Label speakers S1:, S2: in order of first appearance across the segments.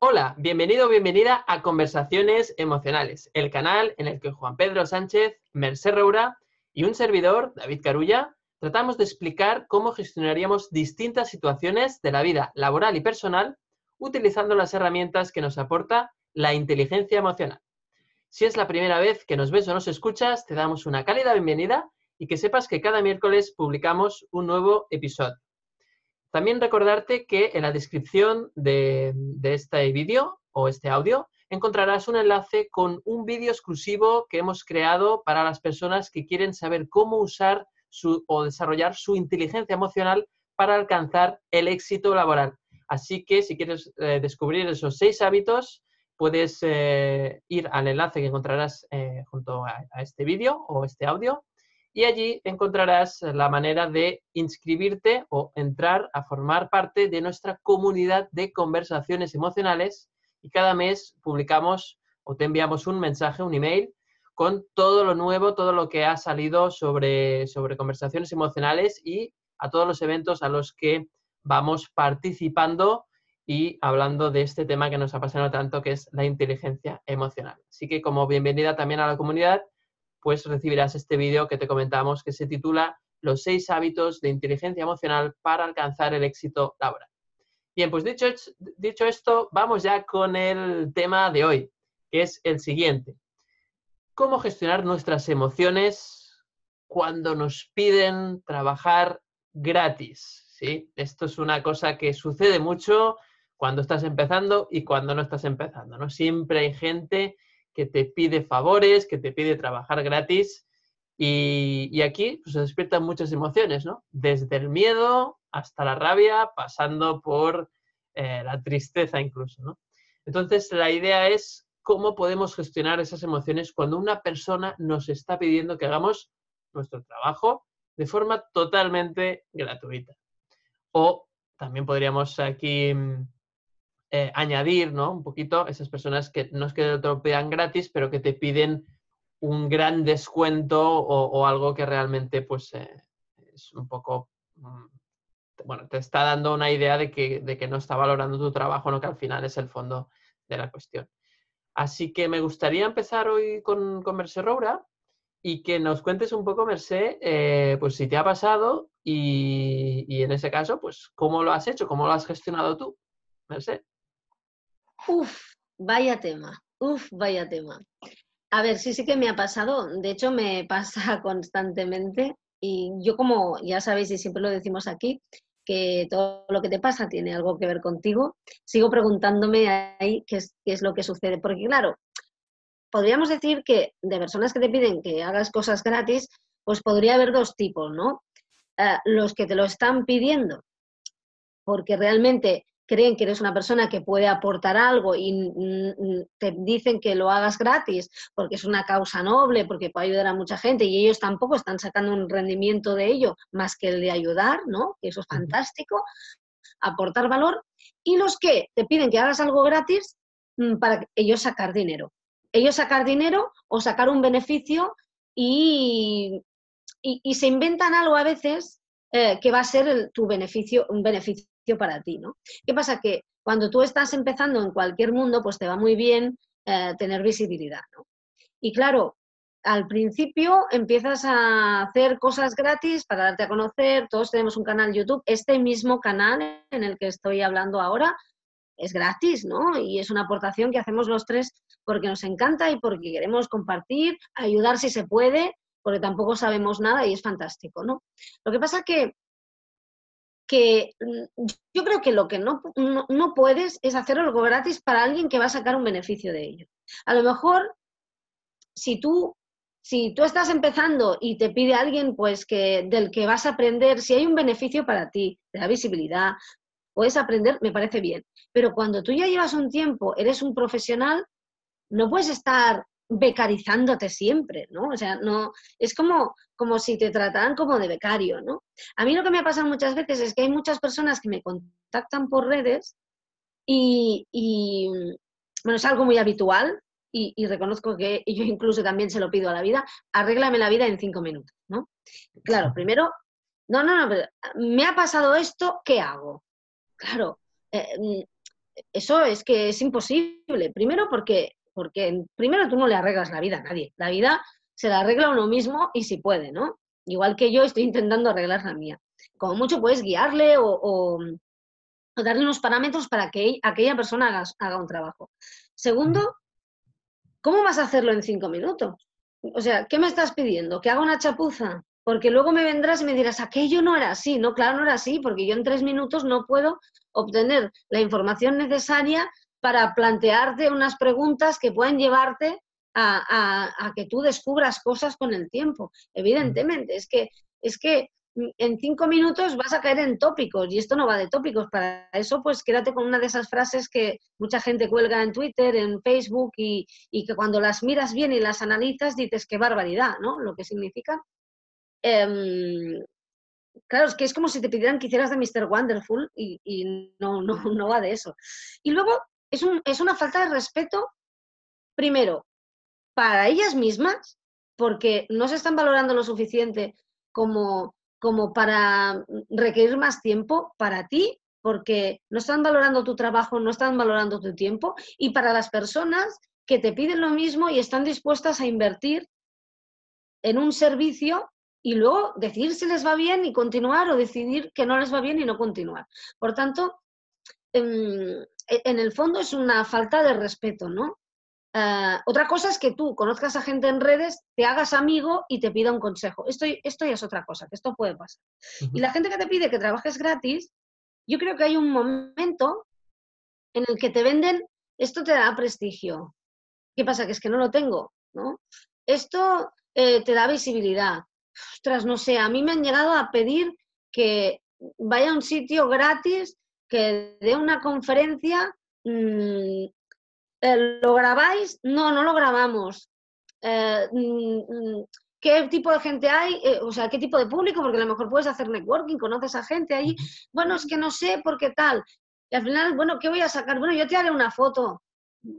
S1: Hola, bienvenido o bienvenida a Conversaciones Emocionales, el canal en el que Juan Pedro Sánchez, Merced Roura y un servidor, David Carulla, tratamos de explicar cómo gestionaríamos distintas situaciones de la vida laboral y personal utilizando las herramientas que nos aporta la inteligencia emocional. Si es la primera vez que nos ves o nos escuchas, te damos una cálida bienvenida y que sepas que cada miércoles publicamos un nuevo episodio. También recordarte que en la descripción de, este vídeo o este audio encontrarás un enlace con un vídeo exclusivo que hemos creado para las personas que quieren saber cómo usar su, o desarrollar su inteligencia emocional para alcanzar el éxito laboral. Así que si quieres eh, descubrir esos seis hábitos, puedes eh, ir al enlace que encontrarás eh, junto a, a este vídeo o este audio y allí encontrarás la manera de inscribirte o entrar a formar parte de nuestra comunidad de conversaciones emocionales y cada mes publicamos o te enviamos un mensaje, un email con todo lo nuevo, todo lo que ha salido sobre, sobre conversaciones emocionales y a todos los eventos a los que vamos participando y hablando de este tema que nos apasiona tanto, que es la inteligencia emocional. Así que como bienvenida también a la comunidad, pues recibirás este vídeo que te comentamos que se titula Los seis hábitos de inteligencia emocional para alcanzar el éxito laboral. Bien, pues dicho, dicho esto, vamos ya con el tema de hoy, que es el siguiente. ¿Cómo gestionar nuestras emociones cuando nos piden trabajar gratis? ¿Sí? Esto es una cosa que sucede mucho cuando estás empezando y cuando no estás empezando, ¿no? Siempre hay gente que te pide favores, que te pide trabajar gratis. Y, aquí pues, se despiertan muchas emociones, ¿no? Desde el miedo hasta la rabia, pasando por eh, la tristeza incluso. Entonces, la idea es cómo podemos gestionar esas emociones cuando una persona nos está pidiendo que hagamos nuestro trabajo de forma totalmente gratuita. O también podríamos aquí mm, eh, añadir, ¿no? Un poquito esas personas que no es que te lo pidan gratis, pero que te piden un gran descuento o, algo que realmente, pues, eh, es un poco, mm, bueno, te está dando una idea de que, de que no está valorando tu trabajo, ¿no? Que al final es el fondo de la cuestión. Así que me gustaría empezar hoy con, con Mercé Roura y que nos cuentes un poco, Mercé, eh, pues si te ha pasado y, y, en ese caso, pues cómo lo has hecho, cómo lo has gestionado tú, Mercé.
S2: Uf, vaya tema, uf, vaya tema. A ver, sí, sí que me ha pasado, de hecho me pasa constantemente y yo como ya sabéis y siempre lo decimos aquí, que todo lo que te pasa tiene algo que ver contigo, sigo preguntándome ahí qué es, qué es lo que sucede, porque claro, podríamos decir que de personas que te piden que hagas cosas gratis, pues podría haber dos tipos, ¿no? Eh, los que te lo están pidiendo porque realmente creen que eres una persona que puede aportar algo y te dicen que lo hagas gratis porque es una causa noble, porque puede ayudar a mucha gente y ellos tampoco están sacando un rendimiento de ello más que el de ayudar, ¿no? Que eso es fantástico, aportar valor. Y los que te piden que hagas algo gratis mm, para ellos sacar dinero. Ellos sacar dinero o sacar un beneficio y, y, se inventan algo a veces eh, que va a ser tu beneficio, un beneficio para ti, ¿no? ¿Qué pasa? Que cuando tú estás empezando en cualquier mundo, pues te va muy bien eh, tener visibilidad, ¿no? Y claro, al principio empiezas a hacer cosas gratis para darte a conocer, todos tenemos un canal YouTube, este mismo canal en el que estoy hablando ahora es gratis, ¿no? Y es una aportación que hacemos los tres porque nos encanta y porque queremos compartir, ayudar si se puede, porque tampoco sabemos nada y es fantástico, ¿no? Lo que pasa que que mm, yo creo que lo que no, no, puedes es hacer algo gratis para alguien que va a sacar un beneficio de ello. A lo mejor, si tú, si tú estás empezando y te pide alguien pues que del que vas a aprender, si hay un beneficio para ti, de la visibilidad, puedes aprender, me parece bien. Pero cuando tú ya llevas un tiempo, eres un profesional, no puedes estar becarizándote siempre, ¿no? O sea, no, es como, como si te trataran como de becario, ¿no? A mí lo que me ha pasado muchas veces es que hay muchas personas que me contactan por redes y, bueno, es algo muy habitual y, reconozco que yo incluso también se lo pido a la vida, arréglame la vida en cinco minutos, ¿no? Claro, primero, no, no, no, me ha pasado esto, ¿qué hago? Claro, eh, eso es que es imposible. Primero porque, porque primero tú no le arreglas la vida a nadie. La vida se la arregla uno mismo y si puede, ¿no? Igual que yo estoy intentando arreglar la mía. Como mucho puedes guiarle o, darle unos parámetros para que aquella persona haga, haga un trabajo. Segundo, ¿cómo vas a hacerlo en cinco minutos? O sea, ¿qué me estás pidiendo? ¿Que haga una chapuza? Porque luego me vendrás y me dirás, aquello no era así. No, claro, no era así, porque yo en tres minutos no puedo obtener la información necesaria para plantearte unas preguntas que pueden llevarte a, que tú descubras cosas con el tiempo. Evidentemente, es que, es que en cinco minutos vas a caer en tópicos y esto no va de tópicos. Para eso, pues quédate con una de esas frases que mucha gente cuelga en Twitter, en Facebook y, que cuando las miras bien y las analizas dices qué barbaridad, ¿no? Lo que significa. Em, claro, es que es como si te pidieran que hicieras de Mr. Wonderful y, no, no, no va de eso. Y luego es, un, es una falta de respeto, primero, para ellas mismas, porque no se están valorando lo suficiente como, como para requerir más tiempo para ti, porque no están valorando tu trabajo, no están valorando tu tiempo, y para las personas que te piden lo mismo y están dispuestas a invertir en un servicio y luego decidir si les va bien y continuar o decidir que no les va bien y no continuar. Por tanto, en, en el fondo es una falta de respeto, ¿no? Ah, otra cosa es que tú conozcas a gente en redes, te hagas amigo y te pida un consejo. Esto, esto ya es otra cosa, que esto puede pasar. Y la gente que te pide que trabajes gratis, yo creo que hay un momento en el que te venden, esto te da prestigio. ¿Qué pasa? Que es que no lo tengo, ¿no? Esto eh, te da visibilidad. Ostras, no sé, a mí me han llegado a pedir que vaya a un sitio gratis, que dé una conferencia mm, eh, ¿Lo grabáis? No, no lo grabamos. Eh, mm, mm, ¿Qué tipo de gente hay? Eh, o sea, ¿qué tipo de público? Porque a lo mejor puedes hacer networking, conoces a gente ahí. Bueno, es que no sé por qué tal. Y al final, bueno, ¿qué voy a sacar? Bueno, yo te haré una foto.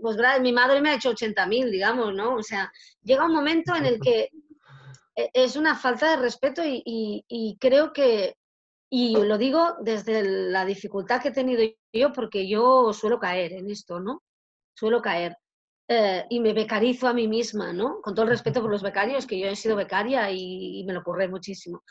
S2: Pues mi madre me ha hecho 80.000, digamos, ¿no? O sea, llega un momento en el que es una falta de respeto y creo que, y lo digo desde la dificultad que he tenido yo, porque yo suelo caer en esto, ¿no? suelo caer. Eh, y me becarizo a mí misma, ¿no? Con todo el respeto por los becarios, que yo he sido becaria y, me lo ocurre muchísimo.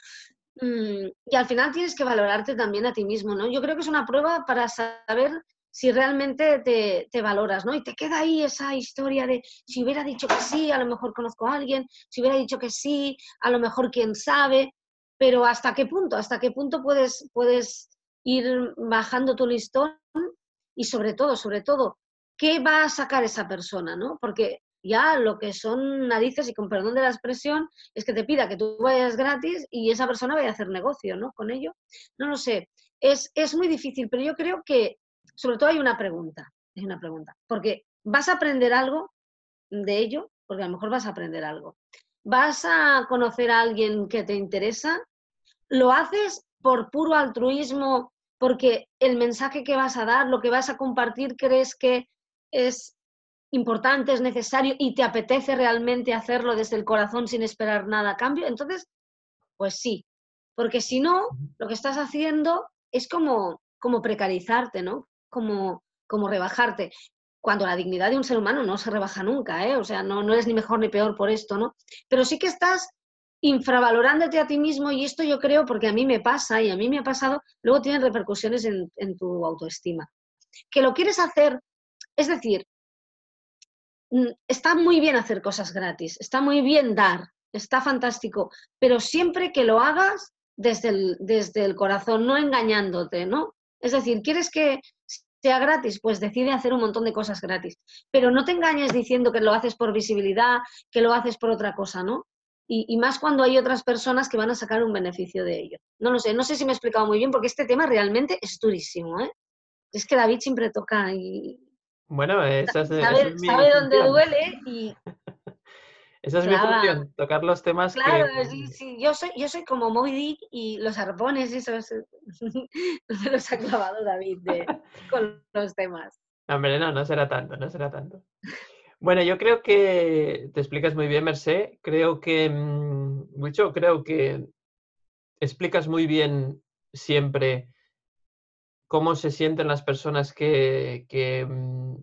S2: Mm, y al final tienes que valorarte también a ti mismo, ¿no? Yo creo que es una prueba para saber si realmente te, te, valoras, ¿no? Y te queda ahí esa historia de si hubiera dicho que sí, a lo mejor conozco a alguien, si hubiera dicho que sí, a lo mejor quién sabe, pero ¿hasta qué punto? ¿Hasta qué punto puedes, puedes ir bajando tu listón? Y sobre todo, sobre todo, ¿qué va a sacar esa persona? ¿no? Porque ya lo que son narices, y con perdón de la expresión, es que te pida que tú vayas gratis y esa persona vaya a hacer negocio ¿no? con ello. No lo sé, es, es muy difícil, pero yo creo que sobre todo hay una pregunta, hay una pregunta, porque vas a aprender algo de ello, porque a lo mejor vas a aprender algo. Vas a conocer a alguien que te interesa, lo haces por puro altruismo, porque el mensaje que vas a dar, lo que vas a compartir, crees que es importante, es necesario y te apetece realmente hacerlo desde el corazón sin esperar nada a cambio, entonces, pues sí, porque si no, lo que estás haciendo es como, como precarizarte, ¿no? Como, como rebajarte. Cuando la dignidad de un ser humano no se rebaja nunca, ¿eh? O sea, no, no eres ni mejor ni peor por esto, ¿no? Pero sí que estás infravalorándote a ti mismo y esto yo creo, porque a mí me pasa y a mí me ha pasado, luego tiene repercusiones en, en tu autoestima. Que lo quieres hacer es decir, mm, está muy bien hacer cosas gratis, está muy bien dar, está fantástico, pero siempre que lo hagas desde el, desde el corazón, no engañándote, ¿no? Es decir, ¿quieres que sea gratis? Pues decide hacer un montón de cosas gratis, pero no te engañes diciendo que lo haces por visibilidad, que lo haces por otra cosa, ¿no? Y, y, más cuando hay otras personas que van a sacar un beneficio de ello. No lo sé, no sé si me he explicado muy bien porque este tema realmente es durísimo, ¿eh? Es que David siempre toca y,
S1: bueno, esa es,
S2: sabe, sabe dónde duele y...
S1: Esa es mi función, tocar los temas
S2: claro, sí, sí, yo soy, yo soy como Moby Dick y los arpones, esos se los ha clavado David con los temas.
S1: No, hombre, no, no será tanto, no será tanto. Bueno, yo creo que te explicas muy bien, Mercé. Creo que, mucho, mm, creo que explicas muy bien siempre cómo se sienten las personas que, que, mm,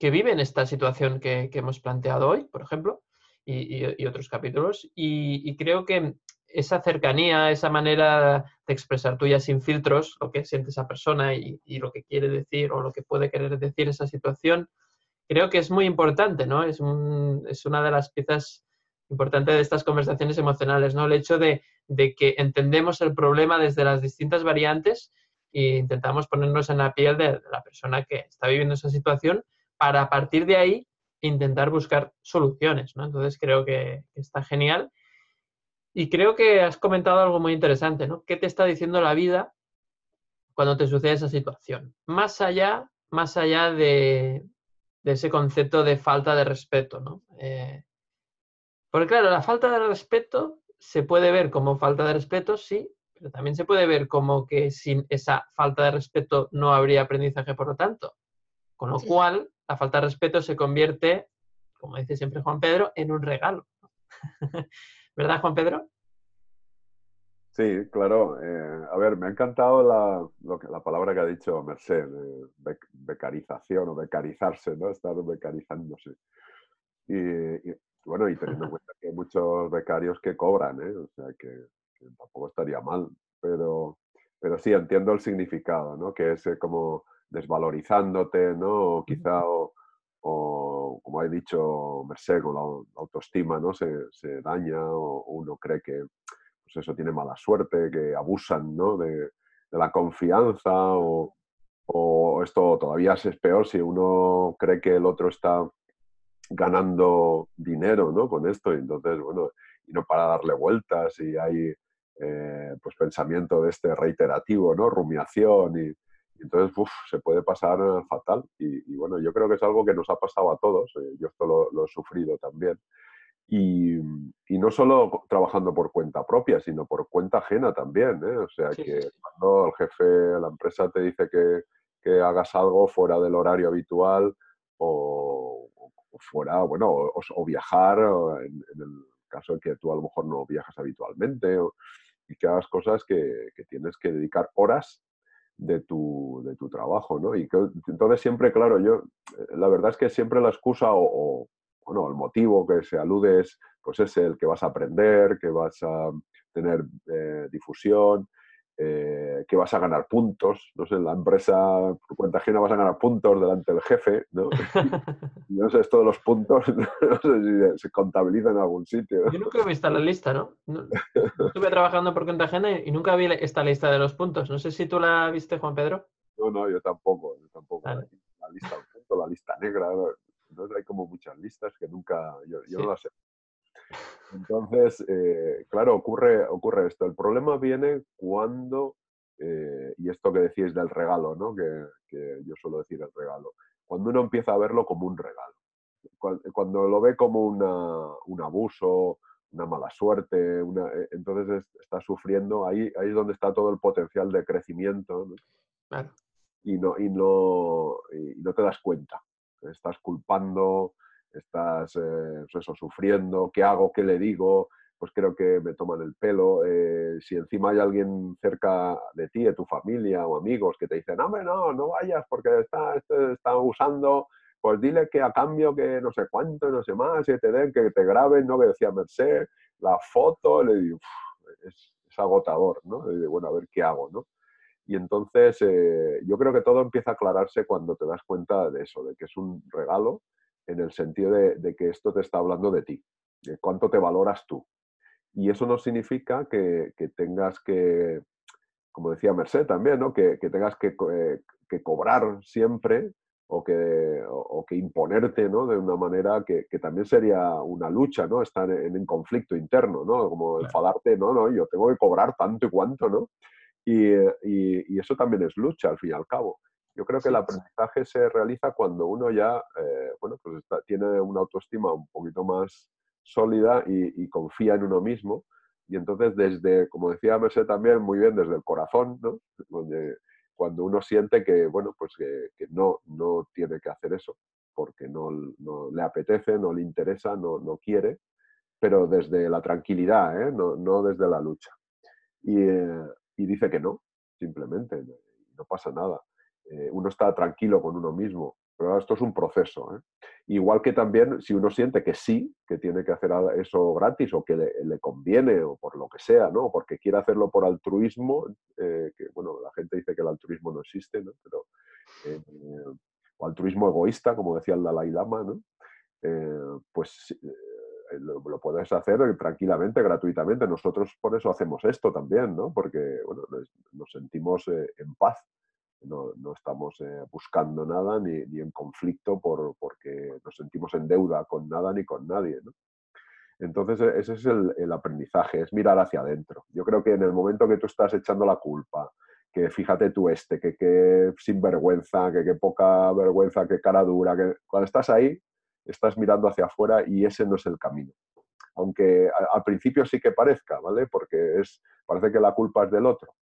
S1: viven esta situación que, hemos planteado hoy, por ejemplo, y, otros capítulos. Y, creo que esa cercanía, esa manera de expresar tuya sin filtros, lo que siente esa persona y, lo que quiere decir o lo que puede querer decir esa situación, creo que es muy importante, ¿no? Es, es una de las piezas importantes de estas conversaciones emocionales, ¿no? El hecho de, de que entendemos el problema desde las distintas variantes e intentamos ponernos en la piel de la persona que está viviendo esa situación para partir de ahí intentar buscar soluciones, ¿no? Entonces creo que está genial. Y creo que has comentado algo muy interesante, ¿no? ¿Qué te está diciendo la vida cuando te sucede esa situación? Más allá, más allá de, ese concepto de falta de respeto, ¿no? Eh, porque claro, la falta de respeto se puede ver como falta de respeto, sí, pero también se puede ver como que sin esa falta de respeto no habría aprendizaje, por lo tanto. Con lo cual, la falta de respeto se convierte, como dice siempre Juan Pedro, en un regalo. ¿Verdad, Juan Pedro?
S3: Sí, claro. Eh, a ver, me ha encantado la, la palabra que ha dicho Merced, becarización o becarizarse, ¿no? Estar becarizándose. Y, bueno, y teniendo en cuenta que hay muchos becarios que cobran, ¿eh? O sea, que, tampoco estaría mal, pero, pero sí entiendo el significado, ¿no? Que es eh, como desvalorizándote, ¿no? O quizá, o, como ha dicho Merced, con la autoestima, ¿no? Se, daña o uno cree que, pues eso, tiene mala suerte, que abusan, ¿no? De, la confianza o, o esto todavía es peor si uno cree que el otro está ganando dinero ¿no? con esto y entonces, bueno, y no para darle vueltas y hay eh, pues pensamiento de este reiterativo, ¿no? Rumiación y, entonces se puede pasar fatal. Y, bueno, yo creo que es algo que nos ha pasado a todos. Eh, yo esto lo, he sufrido también. Y, no solo trabajando por cuenta propia, sino por cuenta ajena también. ¿eh? O sea, que cuando el jefe de la empresa te dice que, que hagas algo fuera del horario habitual o, fuera, bueno, o, viajar, en, el caso de que tú a lo mejor no viajas habitualmente, y que hagas cosas que, tienes que dedicar horas de tu, de tu trabajo, ¿no? Y que, entonces siempre, claro, yo, eh, la verdad es que siempre la excusa o, bueno, el motivo que se alude es, pues es el que vas a aprender, que vas a tener eh, difusión, eh, que vas a ganar puntos, no sé, en la empresa por cuenta ajena vas a ganar puntos delante del jefe, ¿no? no sé, esto de los puntos, no sé si se contabiliza en algún sitio.
S1: Yo nunca he visto la lista, ¿no? Estuve trabajando por cuenta ajena y nunca vi esta lista de los puntos. No sé si tú la viste, Juan Pedro.
S3: No, no, yo tampoco, yo tampoco. La lista la lista negra, entonces hay como muchas listas que nunca, yo, yo no las sé. Entonces, eh, claro, ocurre, ocurre esto. El problema viene cuando, eh, y esto que decís del regalo, ¿no? Que, yo suelo decir el regalo, cuando uno empieza a verlo como un regalo. Cuando, lo ve como un abuso, una mala suerte, eh, entonces está sufriendo, ahí, ahí es donde está todo el potencial de crecimiento. Y, no, y, no, y no te das cuenta. Estás culpando, estás eh, eso, sufriendo, ¿qué hago? ¿Qué le digo? Pues creo que me toman el pelo. Eh, si encima hay alguien cerca de ti, de tu familia o amigos que te dicen, hombre, no, no vayas porque está, este está usando, pues dile que a cambio que no sé cuánto, no sé más, que te den, que te graben, ¿no? Que decía Merced, la foto, le digo, es, agotador, ¿no? Y bueno, a ver qué hago, ¿no? Y entonces eh, yo creo que todo empieza a aclararse cuando te das cuenta de eso, de que es un regalo en el sentido de, que esto te está hablando de ti, de cuánto te valoras tú. Y eso no significa que, tengas que, como decía Merced también, ¿no? que, tengas eh, que, cobrar siempre o que, que imponerte ¿no? de una manera que, también sería una lucha, ¿no? estar en un conflicto interno, ¿no? como enfadarte, no, no, yo tengo que cobrar tanto y cuanto, ¿no? Y, y, eso también es lucha, al fin y al cabo. Yo creo que el aprendizaje se realiza cuando uno ya, eh, bueno, pues tiene una autoestima un poquito más sólida y, confía en uno mismo. Y entonces desde, como decía Merced también, muy bien, desde el corazón, ¿no? Donde, cuando uno siente que, bueno, pues que, no, no tiene que hacer eso, porque no, no, le apetece, no le interesa, no, no quiere, pero desde la tranquilidad, ¿eh? no, no, desde la lucha. Y, eh, y dice que no, simplemente no pasa nada. Eh, uno está tranquilo con uno mismo, pero esto es un proceso. ¿eh? Igual que también si uno siente que sí, que tiene que hacer eso gratis o que le, conviene o por lo que sea, ¿no? porque quiere hacerlo por altruismo, que bueno, la gente dice que el altruismo no existe, ¿no? pero, o altruismo egoísta, como decía el Dalai Lama, ¿no? pues eh, lo, puedes hacer tranquilamente, gratuitamente. Nosotros por eso hacemos esto también, ¿no? Porque bueno, nos, sentimos eh, en paz. No, estamos eh, buscando nada ni, ni, en conflicto por, porque nos sentimos en deuda con nada ni con nadie. ¿no? Entonces, e, ese es el, el, aprendizaje, es mirar hacia adentro. Yo creo que en el momento que tú estás echando la culpa, que fíjate tú este, que qué sinvergüenza, que qué poca vergüenza, qué cara dura, que cuando estás ahí, estás mirando hacia afuera y ese no es el camino. Aunque al principio sí que parezca, ¿vale? Porque es, parece que la culpa es del otro,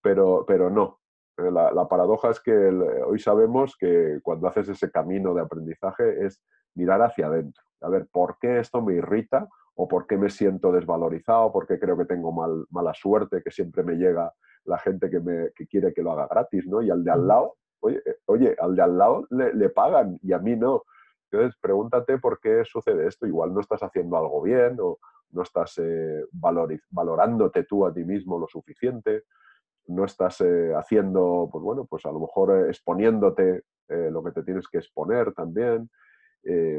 S3: pero, pero no. Eh, la, paradoja es que hoy sabemos que cuando haces ese camino de aprendizaje es mirar hacia adentro. A ver, ¿por qué esto me irrita? ¿O por qué me siento desvalorizado? ¿Por qué creo que tengo mal, mala suerte? Que siempre me llega la gente que, me, que quiere que lo haga gratis, ¿no? Y al de al lado, oye, eh, oye al de al lado le, le pagan y a mí no. Entonces, pregúntate por qué sucede esto. Igual no estás haciendo algo bien o no estás eh, valorándote tú a ti mismo lo suficiente, no estás eh, haciendo, pues bueno, pues a lo mejor eh, exponiéndote lo que te tienes que exponer también.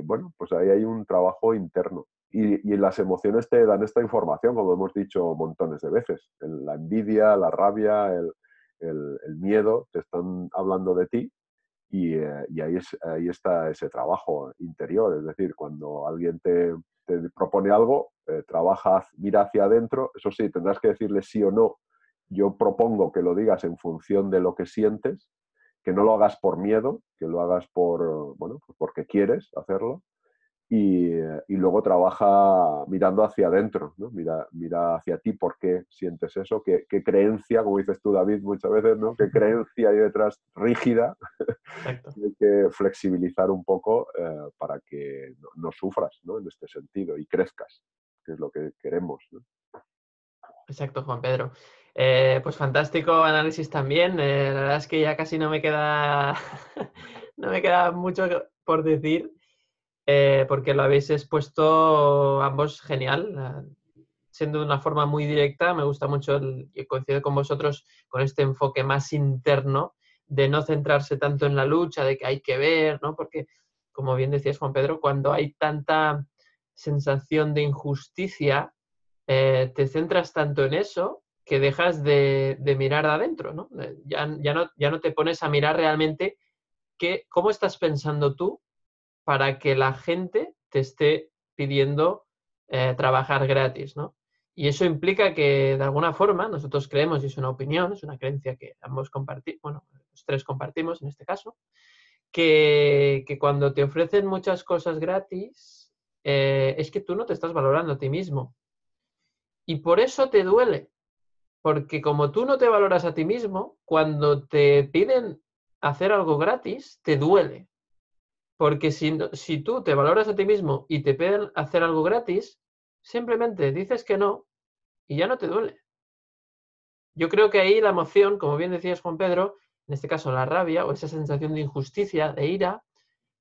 S3: bueno, pues ahí hay un trabajo interno. Y, las emociones te dan esta información, como hemos dicho montones de veces. La envidia, la rabia, el miedo te están hablando de ti eh, y, ahí, es, ahí está ese trabajo interior, es decir, cuando alguien te, propone algo, eh, trabaja, mira hacia adentro, eso sí, tendrás que decirle sí o no. Yo propongo que lo digas en función de lo que sientes, que no lo hagas por miedo, que lo hagas por, bueno, pues porque quieres hacerlo y, luego trabaja mirando hacia adentro, ¿no? mira, mira hacia ti por qué sientes eso, qué, creencia, como dices tú David muchas veces, ¿no? qué creencia hay detrás rígida, hay que flexibilizar un poco eh, para que no, sufras ¿no? en este sentido y crezcas, que es lo que queremos.
S1: Exacto, Juan Pedro. Eh, pues fantástico análisis también. la verdad es que ya casi no me queda, no me queda mucho por decir. Eh, porque lo habéis expuesto ambos genial, eh, siendo de una forma muy directa. Me gusta mucho, el, coincido con vosotros, con este enfoque más interno de no centrarse tanto en la lucha, de que hay que ver, ¿no? Porque, como bien decías, Juan Pedro, cuando hay tanta sensación de injusticia, eh, te centras tanto en eso que dejas de, mirar adentro, ¿no? Ya, ya ¿no? ya no te pones a mirar realmente qué, cómo estás pensando tú para que la gente te esté pidiendo eh, trabajar gratis, ¿no? Y eso implica que, de alguna forma, nosotros creemos, y es una opinión, es una creencia que ambos compartimos, bueno, los tres compartimos en este caso, que, cuando te ofrecen muchas cosas gratis, eh, es que tú no te estás valorando a ti mismo. Y por eso te duele, porque como tú no te valoras a ti mismo, cuando te piden hacer algo gratis, te duele. Porque si, tú te valoras a ti mismo y te piden hacer algo gratis, simplemente dices que no y ya no te duele. Yo creo que ahí la emoción, como bien decías Juan Pedro, en este caso la rabia o esa sensación de injusticia, de ira,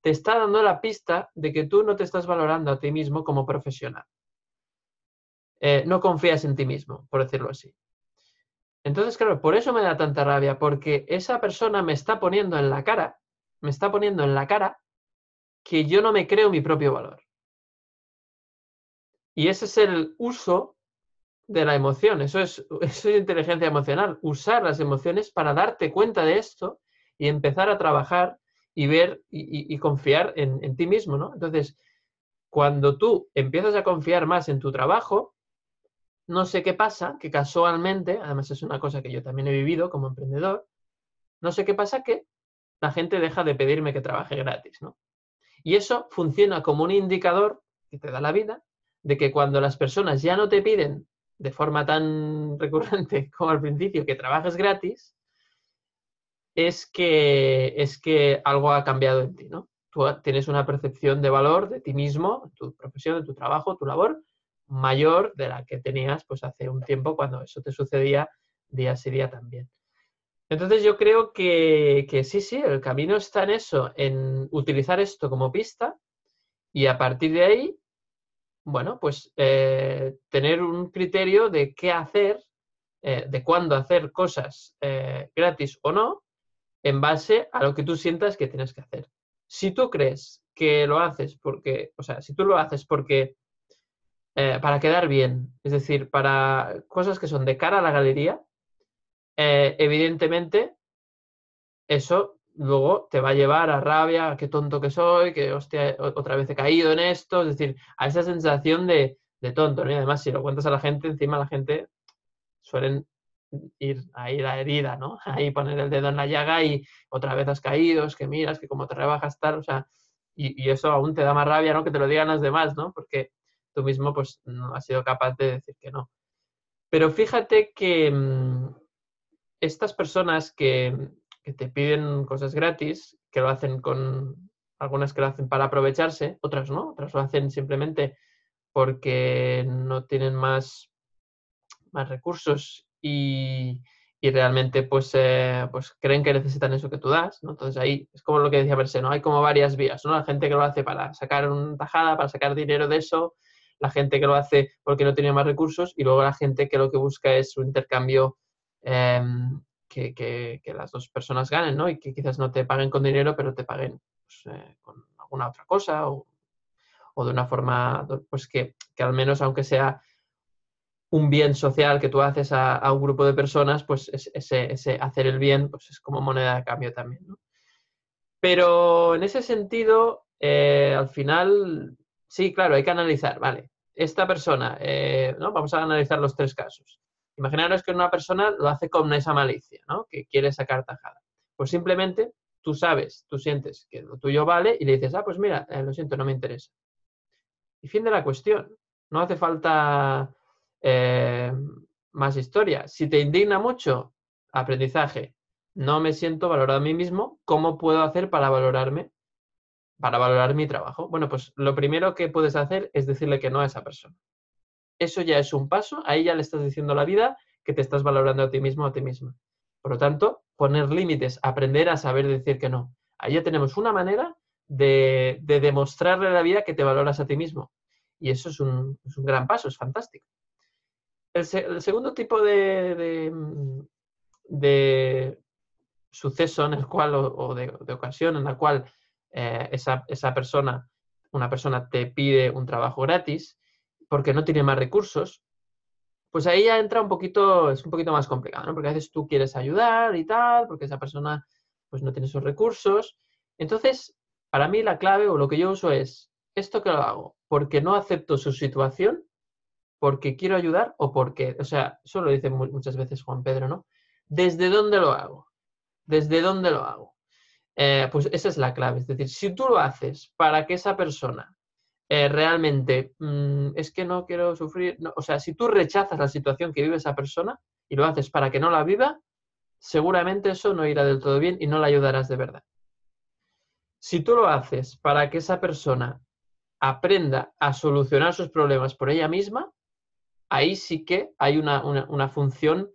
S1: te está dando la pista de que tú no te estás valorando a ti mismo como profesional. Eh, no confías en ti mismo, por decirlo así. Entonces, claro, por eso me da tanta rabia, porque esa persona me está poniendo en la cara, me está poniendo en la cara que yo no me creo mi propio valor. Y ese es el uso de la emoción, eso es, inteligencia emocional, usar las emociones para darte cuenta de esto y empezar a trabajar y ver y, confiar en, en, ti mismo, ¿no? Entonces, cuando tú empiezas a confiar más en tu trabajo, no sé qué pasa, que casualmente, además es una cosa que yo también he vivido como emprendedor, no sé qué pasa que la gente deja de pedirme que trabaje gratis, ¿no? Y eso funciona como un indicador que te da la vida de que cuando las personas ya no te piden de forma tan recurrente como al principio que trabajes gratis, es que, es que algo ha cambiado en ti, ¿no? Tú tienes una percepción de valor de ti mismo, tu profesión, de tu trabajo, tu labor, mayor de la que tenías pues hace un tiempo cuando eso te sucedía día a día también. Entonces yo creo que, sí, sí, el camino está en eso, en utilizar esto como pista y a partir de ahí, bueno, pues eh, tener un criterio de qué hacer, eh, de cuándo hacer cosas eh, gratis o no, en base a lo que tú sientas que tienes que hacer. Si tú crees que lo haces porque, o sea, si tú lo haces porque para quedar bien, es decir, para cosas que son de cara a la galería, eh, evidentemente eso luego te va a llevar a rabia, qué tonto que soy, que hostia, otra vez he caído en esto, es decir, a esa sensación de, tonto, ¿no? Y además, si lo cuentas a la gente, encima la gente suelen ir a ir a herida, ¿no? Ahí poner el dedo en la llaga y otra vez has caído, es que miras, que como te rebajas tal, o sea, y, eso aún te da más rabia, ¿no? Que te lo digan los demás, ¿no? Porque tú mismo, pues, no has sido capaz de decir que no. Pero fíjate que, mm, estas personas que, te piden cosas gratis, que lo hacen con algunas que lo hacen para aprovecharse, otras no, otras lo hacen simplemente porque no tienen más, más recursos y, realmente pues, eh, pues creen que necesitan eso que tú das, ¿no? Entonces ahí es como lo que decía Berse, ¿no? Hay como varias vías, ¿no? La gente que lo hace para sacar una tajada, para sacar dinero de eso, la gente que lo hace porque no tiene más recursos y luego la gente que lo que busca es un intercambio Em, que, las dos personas ganen, ¿no? Y que quizás no te paguen con dinero, pero te paguen pues, eh, con alguna otra cosa o, de una forma, pues que, al menos aunque sea un bien social que tú haces a, un grupo de personas, pues ese, hacer el bien pues es como moneda de cambio también. Pero en ese sentido, eh, al final, sí, claro, hay que analizar, vale, esta persona, eh, ¿no? Vamos a analizar los tres casos. Imaginaros que una persona lo hace con esa malicia, ¿no? Que quiere sacar tajada. Pues simplemente tú sabes, tú sientes que lo tuyo vale y le dices, ah, pues mira, eh, lo siento, no me interesa. Y fin de la cuestión. No hace falta eh, más historia. Si te indigna mucho, aprendizaje. No me siento valorado a mí mismo. ¿Cómo puedo hacer para valorarme? Para valorar mi trabajo. Bueno, pues lo primero que puedes hacer es decirle que no a esa persona eso ya es un paso, ahí ya le estás diciendo a la vida que te estás valorando a ti mismo o a ti misma. Por lo tanto, poner límites, aprender a saber decir que no. Ahí ya tenemos una manera de, demostrarle a la vida que te valoras a ti mismo. Y eso es un, gran paso, es fantástico. El, segundo tipo de, de, suceso en el cual, o, de, ocasión en la cual eh, esa, esa persona, una persona te pide un trabajo gratis, porque no tiene más recursos, pues ahí ya entra un poquito, es un poquito más complicado, ¿no? Porque a veces tú quieres ayudar y tal, porque esa persona pues no tiene sus recursos. Entonces, para mí la clave o lo que yo uso es, ¿esto que lo hago? ¿Porque no acepto su situación? ¿Porque quiero ayudar? ¿O porque, o sea, eso lo dice muchas veces Juan Pedro, ¿no? ¿Desde dónde lo hago? ¿Desde dónde lo hago? Eh, pues esa es la clave. Es decir, si tú lo haces para que esa persona eh, realmente mm, es que no quiero sufrir, o sea, si tú rechazas la situación que vive esa persona y lo haces para que no la viva, seguramente eso no irá del todo bien y no la ayudarás de verdad. Si tú lo haces para que esa persona aprenda a solucionar sus problemas por ella misma, ahí sí que hay una, función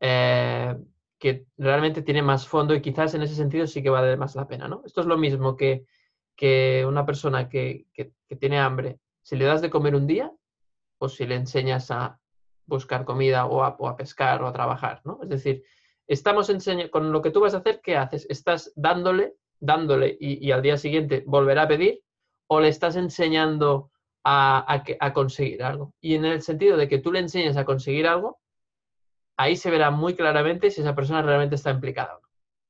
S1: eh, que realmente tiene más fondo y quizás en ese sentido sí que vale más la pena. ¿no? Esto es lo mismo que que una persona que, tiene hambre, si le das de comer un día, o si le enseñas a buscar comida o a, pescar o a trabajar, ¿no? Es decir, estamos enseñando, con lo que tú vas a hacer, ¿qué haces? Estás dándole, dándole y, al día siguiente volverá a pedir, o le estás enseñando a, a, conseguir algo. Y en el sentido de que tú le enseñas a conseguir algo, ahí se verá muy claramente si esa persona realmente está implicada o no.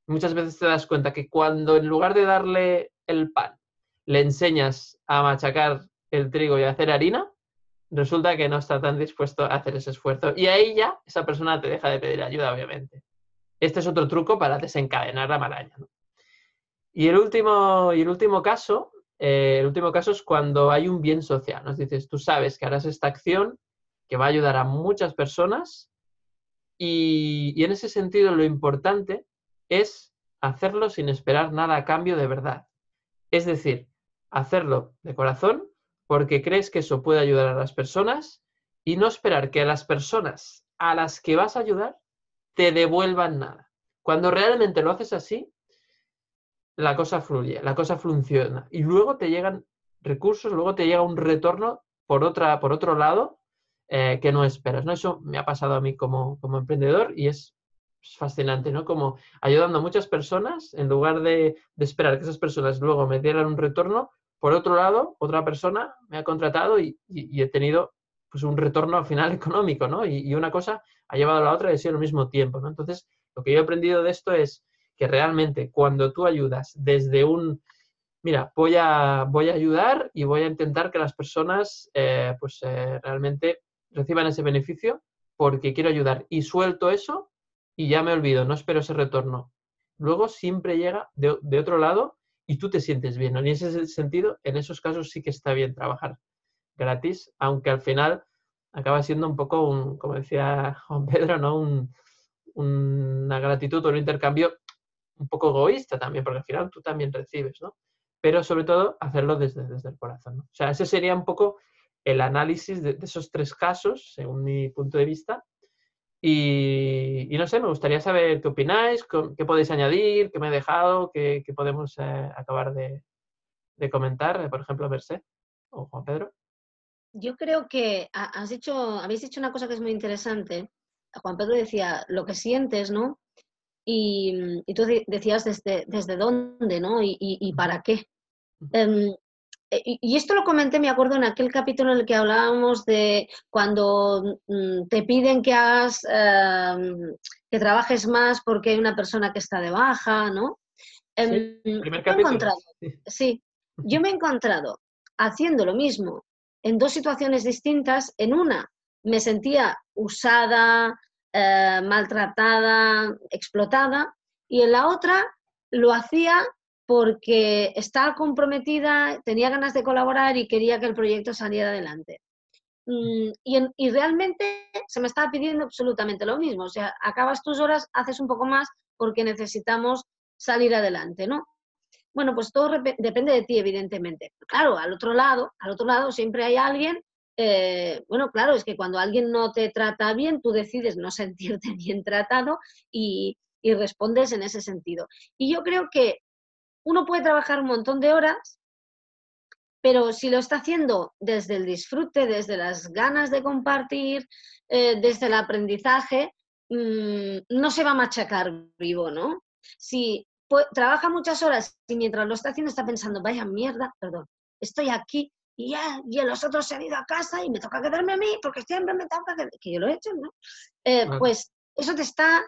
S1: Muchas veces te das cuenta que cuando en lugar de darle el pan, le enseñas a machacar el trigo y a hacer harina, resulta que no está tan dispuesto a hacer ese esfuerzo. Y ahí ya esa persona te deja de pedir ayuda, obviamente. Este es otro truco para desencadenar la maraña. Y, el último, y el último caso, eh, el último caso es cuando hay un bien social. Nos dices, tú sabes que harás esta acción que va a ayudar a muchas personas y, en ese sentido lo importante es hacerlo sin esperar nada a cambio de verdad. Es decir, hacerlo de corazón porque crees que eso puede ayudar a las personas y no esperar que las personas a las que vas a ayudar te devuelvan nada. Cuando realmente lo haces así, la cosa fluye, la cosa funciona. Y luego te llegan recursos, luego te llega un retorno por, otra, por otro lado eh, que no esperas. ¿no? Eso me ha pasado a mí como, como emprendedor y es fascinante, ¿no? Como ayudando a muchas personas, en lugar de, esperar que esas personas luego me dieran un retorno, por otro lado, otra persona me ha contratado y, he tenido pues un retorno al final económico, ¿no? Y, una cosa ha llevado a la otra y ha sido al mismo tiempo, ¿no? Entonces, lo que yo he aprendido de esto es que realmente cuando tú ayudas desde un, mira, voy a, voy a ayudar y voy a intentar que las personas eh, pues eh, realmente reciban ese beneficio porque quiero ayudar y suelto eso y ya me olvido, no espero ese retorno. Luego siempre llega de, otro lado y tú te sientes bien. ¿no? Y en ese sentido, en esos casos sí que está bien trabajar gratis, aunque al final acaba siendo un poco un, como decía Juan Pedro, ¿no? Un, una gratitud o un intercambio un poco egoísta también, porque al final tú también recibes, ¿no? Pero sobre todo hacerlo desde, desde el corazón. O sea, ese sería un poco el análisis de, esos tres casos, según mi punto de vista. Y, no sé, me gustaría saber qué opináis, qué podéis añadir, qué me he dejado, qué, podemos eh, acabar de, comentar, por ejemplo, Merced o Juan Pedro.
S2: Yo creo que has dicho, habéis dicho una cosa que es muy interesante. Juan Pedro decía lo que sientes, ¿no? Y, tú decías desde, desde dónde, ¿no? Y, para qué. Y esto lo comenté, me acuerdo, en aquel capítulo en el que hablábamos de cuando mm, te piden que hagas, em, que trabajes más porque hay una persona que está de baja, ¿no?
S1: Em,
S2: sí, yo me he encontrado haciendo lo mismo en dos situaciones distintas. En una me sentía usada, eh, maltratada, explotada, y en la otra lo hacía porque estaba comprometida, tenía ganas de colaborar y quería que el proyecto saliera adelante. Mm, y, realmente se me estaba pidiendo absolutamente lo mismo. O sea, acabas tus horas, haces un poco más porque necesitamos salir adelante, ¿no? Bueno, pues todo depende de ti, evidentemente. Claro, al otro lado, al otro lado siempre hay alguien, eh, bueno, claro, es que cuando alguien no te trata bien, tú decides no sentirte bien tratado y, y respondes en ese sentido. Y yo creo que uno puede trabajar un montón de horas, pero si lo está haciendo desde el disfrute, desde las ganas de compartir, eh, desde el aprendizaje, mm, no se va a machacar vivo, ¿no? Si trabaja muchas horas y mientras lo está haciendo está pensando, vaya mierda, perdón, estoy aquí y ya, y los otros se han ido a casa y me toca quedarme a mí porque siempre me toca que, que yo lo he hecho, ¿no? Eh, pues eso te está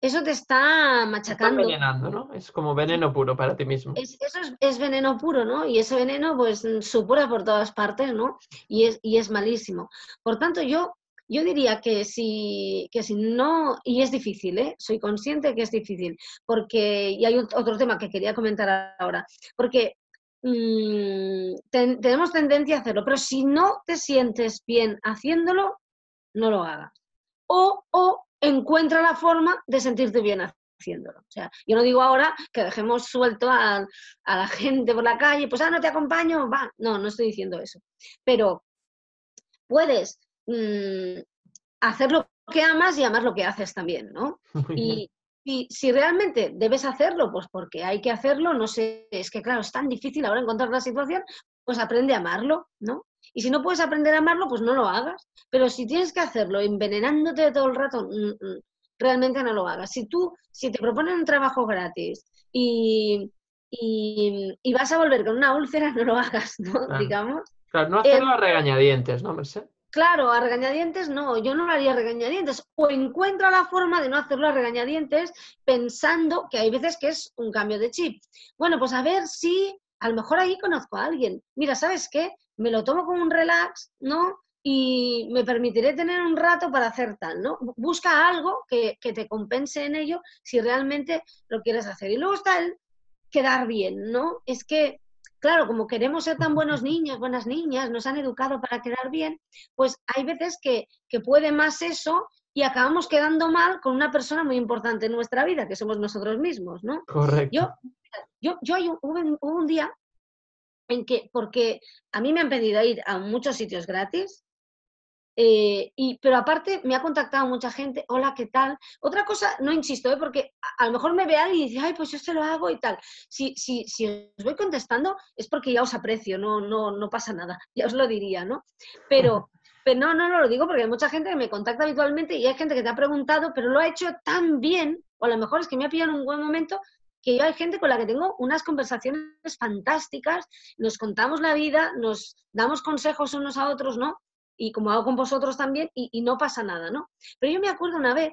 S2: eso te está machacando.
S1: Está envenenando, ¿no? Es como veneno puro para ti mismo.
S2: eso es, veneno puro, ¿no? Y ese veneno, pues, supura por todas partes, ¿no? Y es, y es malísimo. Por tanto, yo, yo diría que si, que si no, y es difícil, ¿eh? Soy consciente que es difícil, porque, y hay otro tema que quería comentar ahora, porque mm, tenemos tendencia a hacerlo, pero si no te sientes bien haciéndolo, no lo hagas. O, o encuentra la forma de sentirte bien haciéndolo. O sea, yo no digo ahora que dejemos suelto a, la gente por la calle, pues, ah, no te acompaño, va. No, no estoy diciendo eso. Pero puedes mm, hacer lo que amas y amar lo que haces también, ¿no? Y, y, si realmente debes hacerlo, pues porque hay que hacerlo, no sé, es que claro, es tan difícil ahora encontrar la situación, pues aprende a amarlo, ¿no? Y si no puedes aprender a amarlo, pues no lo hagas. Pero si tienes que hacerlo envenenándote todo el rato, mm, mm, realmente no lo hagas. Si tú, si te proponen un trabajo gratis y, y, vas a volver con una úlcera, no lo hagas, ¿no? Digamos.
S1: Claro, no hacerlo a regañadientes, ¿no, Merced?
S2: Claro, a regañadientes no, yo no lo haría a regañadientes. O encuentra la forma de no hacerlo a regañadientes pensando que hay veces que es un cambio de chip. Bueno, pues a ver si a lo mejor ahí conozco a alguien. Mira, ¿sabes qué? me lo tomo como un relax, ¿no? Y me permitiré tener un rato para hacer tal, ¿no? Busca algo que, te compense en ello si realmente lo quieres hacer. Y luego está el quedar bien, ¿no? Es que, claro, como queremos ser tan buenos niños, buenas niñas, nos han educado para quedar bien, pues hay veces que, puede más eso y acabamos quedando mal con una persona muy importante en nuestra vida, que somos nosotros mismos, ¿no?
S1: Correcto.
S2: Yo, yo, yo hubo un día en que, porque a mí me han pedido ir a muchos sitios gratis Eh, y, pero aparte me ha contactado mucha gente, hola, ¿qué tal? Otra cosa, no insisto, ¿eh? porque a, lo mejor me ve alguien y dice, ay, pues yo se lo hago y tal. Si, si, si os voy contestando es porque ya os aprecio, no, no, no pasa nada, ya os lo diría, ¿no? Pero, pero no, no, no lo digo porque hay mucha gente que me contacta habitualmente y hay gente que te ha preguntado, pero lo ha hecho tan bien, o a lo mejor es que me ha pillado en un buen momento, que yo hay gente con la que tengo unas conversaciones fantásticas, nos contamos la vida, nos damos consejos unos a otros, ¿no? y como hago con vosotros también, y, no pasa nada, ¿no? Pero yo me acuerdo una vez,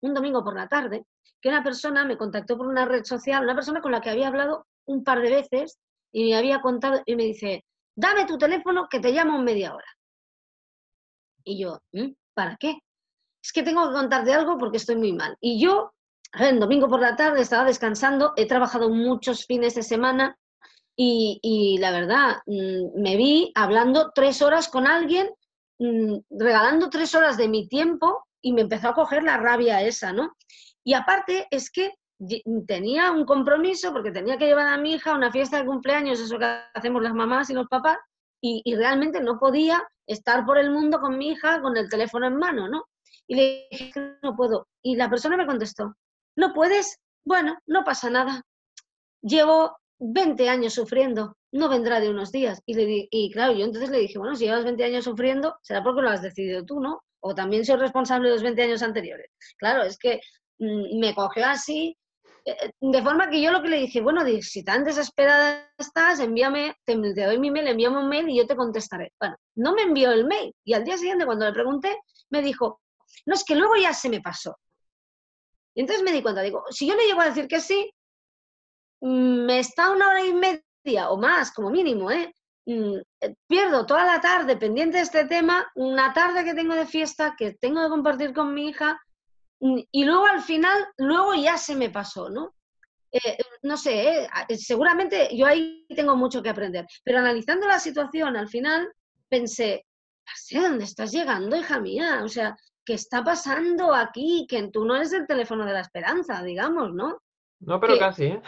S2: un domingo por la tarde, que una persona me contactó por una red social, una persona con la que había hablado un par de veces y me había contado y me dice, dame tu teléfono que te llamo en media hora. Y yo, ¿Mm? ¿para qué? Es que tengo que contarte algo porque estoy muy mal. Y yo, ver, domingo por la tarde estaba descansando, he trabajado muchos fines de semana y, y la verdad, mm, me vi hablando tres horas con alguien Mm, regalando tres horas de mi tiempo y me empezó a coger la rabia esa, ¿no? Y aparte es que tenía un compromiso porque tenía que llevar a mi hija a una fiesta de cumpleaños, eso que hacemos las mamás y los papás, y, realmente no podía estar por el mundo con mi hija con el teléfono en mano, ¿no? Y le dije que no puedo. Y la persona me contestó, ¿no puedes? Bueno, no pasa nada. Llevo 20 años sufriendo no vendrá de unos días. Y, le y claro, yo entonces le dije, bueno, si llevas 20 años sufriendo, será porque lo has decidido tú, ¿no? O también soy responsable de los 20 años anteriores. Claro, es que mm, me cogió así, eh, de forma que yo lo que le dije, bueno, si tan desesperada estás, envíame, te, te, doy mi mail, envíame un mail y yo te contestaré. Bueno, no me envió el mail. Y al día siguiente, cuando le pregunté, me dijo, no, es que luego ya se me pasó. Y entonces me di cuenta, digo, si yo le llego a decir que sí, mm, me está una hora y media o más, como mínimo, ¿eh? Mm, ¿eh? Pierdo toda la tarde pendiente de este tema, una tarde que tengo de fiesta, que tengo que compartir con mi hija, mm, y luego al final, luego ya se me pasó, ¿no? Eh, no sé, eh, seguramente yo ahí tengo mucho que aprender, pero analizando la situación al final pensé, sé dónde estás llegando, hija mía, o sea, ¿qué está pasando aquí? Que tú no eres el teléfono de la esperanza, digamos, ¿no?
S1: No, pero casi, ¿eh?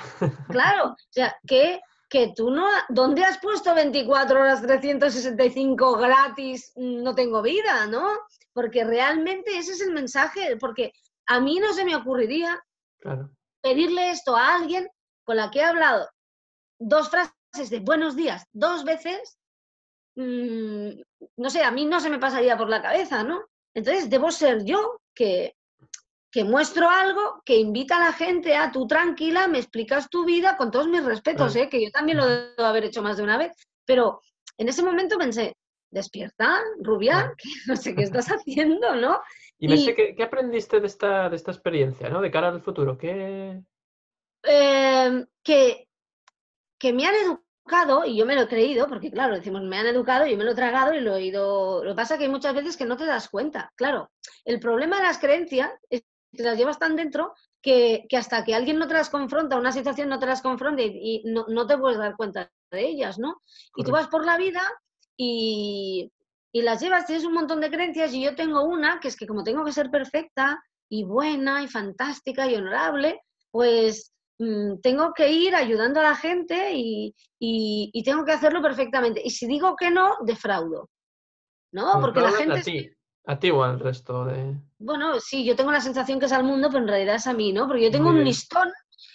S2: Claro, o sea, que que tú no... ¿Dónde has puesto 24 horas 365 gratis? No tengo vida, ¿no? Porque realmente ese es el mensaje, porque a mí no se me ocurriría pedirle esto a alguien con la que he hablado dos frases de buenos días dos veces, mm, no sé, a mí no se me pasaría por la cabeza, ¿no? Entonces debo ser yo que, que muestro algo que invita a la gente a tú tranquila, me explicas tu vida con todos mis respetos, ¿eh? que yo también lo debo haber hecho más de una vez, pero en ese momento pensé, despierta, rubia, que no sé qué estás haciendo, ¿no?
S1: Y, me sé, ¿qué, aprendiste de esta, de esta experiencia, ¿no? De cara al futuro, ¿qué...?
S2: Em, que, que me han educado, y yo me lo he creído, porque claro, decimos, me han educado, y yo me lo he tragado y lo he oído. Lo que pasa es que hay muchas veces que no te das cuenta. Claro, el problema de las creencias es te las llevas tan dentro que, hasta que alguien no te las confronta, una situación no te las confronta y, no, te puedes dar cuenta de ellas, ¿no? Y tú vas por la vida y, las llevas, tienes un montón de creencias y yo tengo una que es que como tengo que ser perfecta y buena y fantástica y honorable, pues mm, tengo que ir ayudando a la gente y, tengo que hacerlo perfectamente. Y si digo que no, defraudo. ¿No? Porque la gente...
S1: A ti o al resto de...
S2: Bueno, sí, yo tengo la sensación que es al mundo, pero en realidad es a mí, ¿no? Porque yo tengo un listón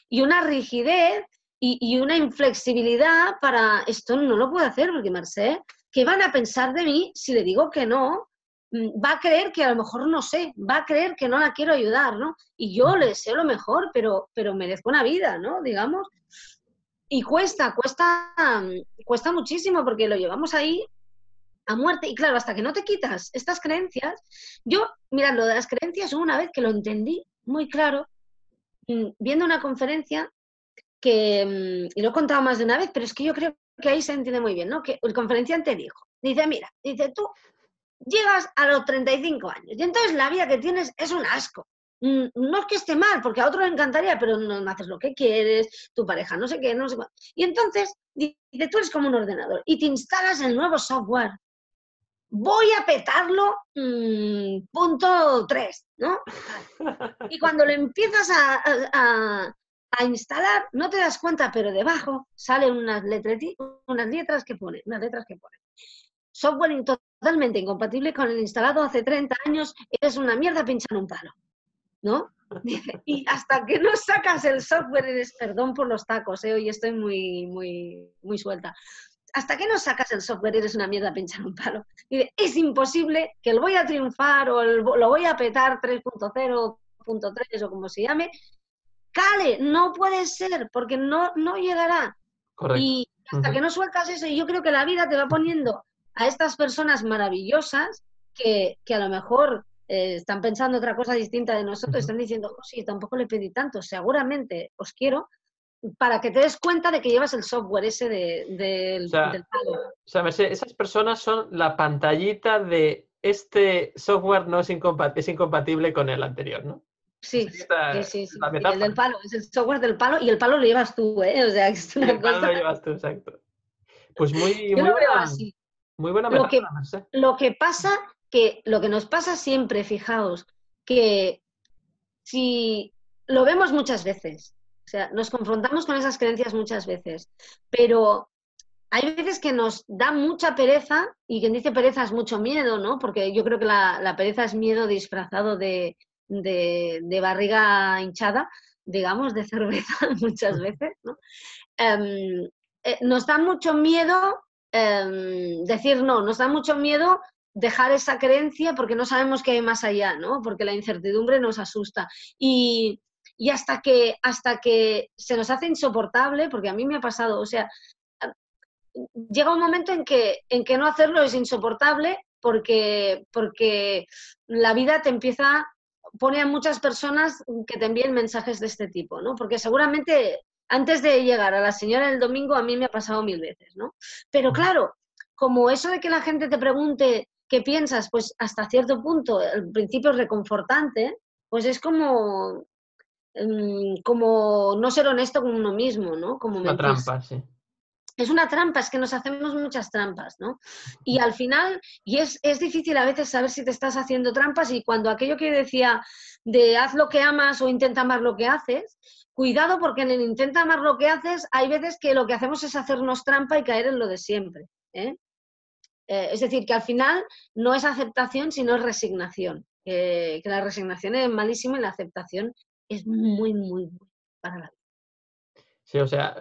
S2: y una rigidez y, una inflexibilidad para esto no lo puedo hacer, porque Marcé, ¿qué van a pensar de mí si le digo que no? Mm, va a creer que a lo mejor no sé, va a creer que no la quiero ayudar, ¿no? Y yo le sé lo mejor, pero, pero merezco una vida, ¿no? Digamos. Y cuesta, cuesta, mm, cuesta muchísimo porque lo llevamos ahí a muerte. Y claro, hasta que no te quitas estas creencias, yo, mira, lo de las creencias, una vez que lo entendí muy claro, mm, viendo una conferencia que, y lo he contado más de una vez, pero es que yo creo que ahí se entiende muy bien, ¿no? Que el conferenciante dijo, dice, mira, dice, tú llegas a los 35 años y entonces la vida que tienes es un asco. Mm, no es que esté mal, porque a otro le encantaría, pero no haces lo que quieres, tu pareja no sé qué, no sé cuál. Y entonces, dice, tú eres como un ordenador y te instalas el nuevo software voy a petarlo mm, punto 3, ¿no? Y cuando lo empiezas a, instalar, no te das cuenta, pero debajo salen unas, unas letras que pone, unas letras que pone. Software totalmente incompatible con el instalado hace 30 años, eres una mierda pinchar un palo, ¿no? y hasta que no sacas el software, eres, perdón por los tacos, ¿eh? hoy estoy muy, muy, muy suelta. Hasta que no sacas el software, eres una mierda pinchar un palo. Y es imposible que el voy a triunfar o lo voy a petar 3.0, 3 o como se llame, cale, no puede ser, porque no, no llegará. Y hasta que no sueltas eso, y yo creo que la vida te va poniendo a estas personas maravillosas que, que a lo mejor eh, están pensando otra cosa distinta de nosotros, están diciendo, oh, sí, tampoco le pedí tanto, seguramente os quiero, para que te des cuenta de que llevas el software ese de, del
S1: palo. O sea, esas personas son la pantallita de este software no es, es incompatible con el anterior, ¿no?
S2: Sí, sí, sí, el del palo, es el software del palo y el palo lo llevas tú, ¿eh? O sea, es una
S1: el palo lo llevas tú, exacto. Pues muy, muy, buena, muy buena
S2: lo que, lo que pasa que lo que nos pasa siempre, fijaos, que si lo vemos muchas veces, o sea, nos confrontamos con esas creencias muchas veces, pero hay veces que nos da mucha pereza, y quien dice pereza es mucho miedo, ¿no? Porque yo creo que la, pereza es miedo disfrazado de, barriga hinchada, digamos, de cerveza muchas veces, ¿no? Em, eh, nos da mucho miedo em, decir no, nos da mucho miedo dejar esa creencia porque no sabemos qué hay más allá, ¿no? Porque la incertidumbre nos asusta. Y, hasta, que, hasta que se nos hace insoportable, porque a mí me ha pasado, o sea, llega un momento en que, en que no hacerlo es insoportable porque, porque la vida te empieza, pone a muchas personas que te envíen mensajes de este tipo, ¿no? Porque seguramente antes de llegar a la señora del domingo a mí me ha pasado mil veces, ¿no? Pero claro, como eso de que la gente te pregunte ¿qué piensas? Pues hasta cierto punto, el principio es reconfortante, pues es como, mm, como no ser honesto con uno mismo, ¿no? Como
S1: una trampa, sí.
S2: Es una trampa, es que nos hacemos muchas trampas, ¿no? Y al final, y es, es difícil a veces saber si te estás haciendo trampas y cuando aquello que decía de haz lo que amas o intenta amar lo que haces, cuidado porque en el intenta amar lo que haces hay veces que lo que hacemos es hacernos trampa y caer en lo de siempre. ¿eh? Eh, es decir, que al final no es aceptación, sino es resignación. que la resignación es malísima y la aceptación es muy, muy buena para la vida.
S1: Sí, o sea,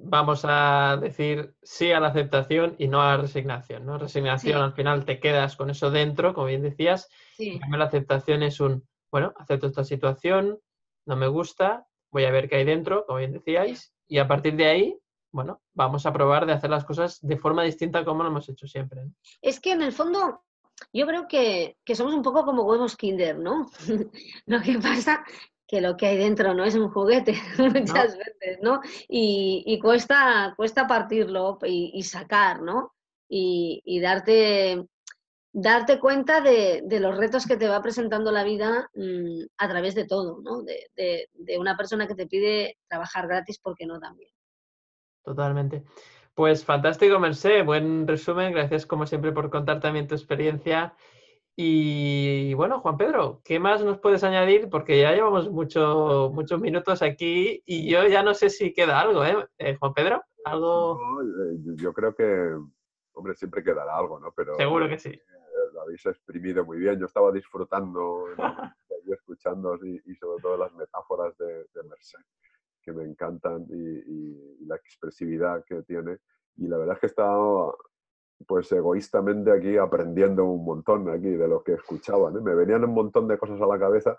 S1: vamos a decir sí a la aceptación y no a la resignación, ¿no? Resignación al final te quedas con eso dentro, como bien decías. Sí. la aceptación es un, bueno, acepto esta situación, no me gusta, voy a ver qué hay dentro, como bien decíais, y a partir de ahí bueno, vamos a probar de hacer las cosas de forma distinta como lo hemos hecho siempre.
S2: Es que en el fondo yo creo que, somos un poco como huevos kinder, ¿no? lo que pasa que lo que hay dentro no es un juguete muchas veces, ¿no? Y, cuesta, cuesta partirlo y, sacar, ¿no? Y, darte, darte cuenta de, los retos que te va presentando la vida mm, a través de todo, ¿no? De, de, una persona que te pide trabajar gratis porque no también.
S1: Totalmente. Pues fantástico, Merced. Buen resumen. Gracias, como siempre, por contar también tu experiencia. Y bueno, Juan Pedro, ¿qué más nos puedes añadir? Porque ya llevamos mucho, muchos minutos aquí y yo ya no sé si queda algo, ¿eh? eh Juan Pedro, ¿algo?
S3: Eh, yo creo que, hombre, siempre quedará algo, ¿no? Pero
S1: Seguro que sí. Eh,
S3: lo habéis exprimido muy bien. Yo estaba disfrutando, escuchando y, y, sobre todo las metáforas de, de Merced que me encantan y, la expresividad que tiene. Y la verdad es que he estado pues egoístamente aquí aprendiendo un montón aquí de lo que escuchaba. Me venían un montón de cosas a la cabeza,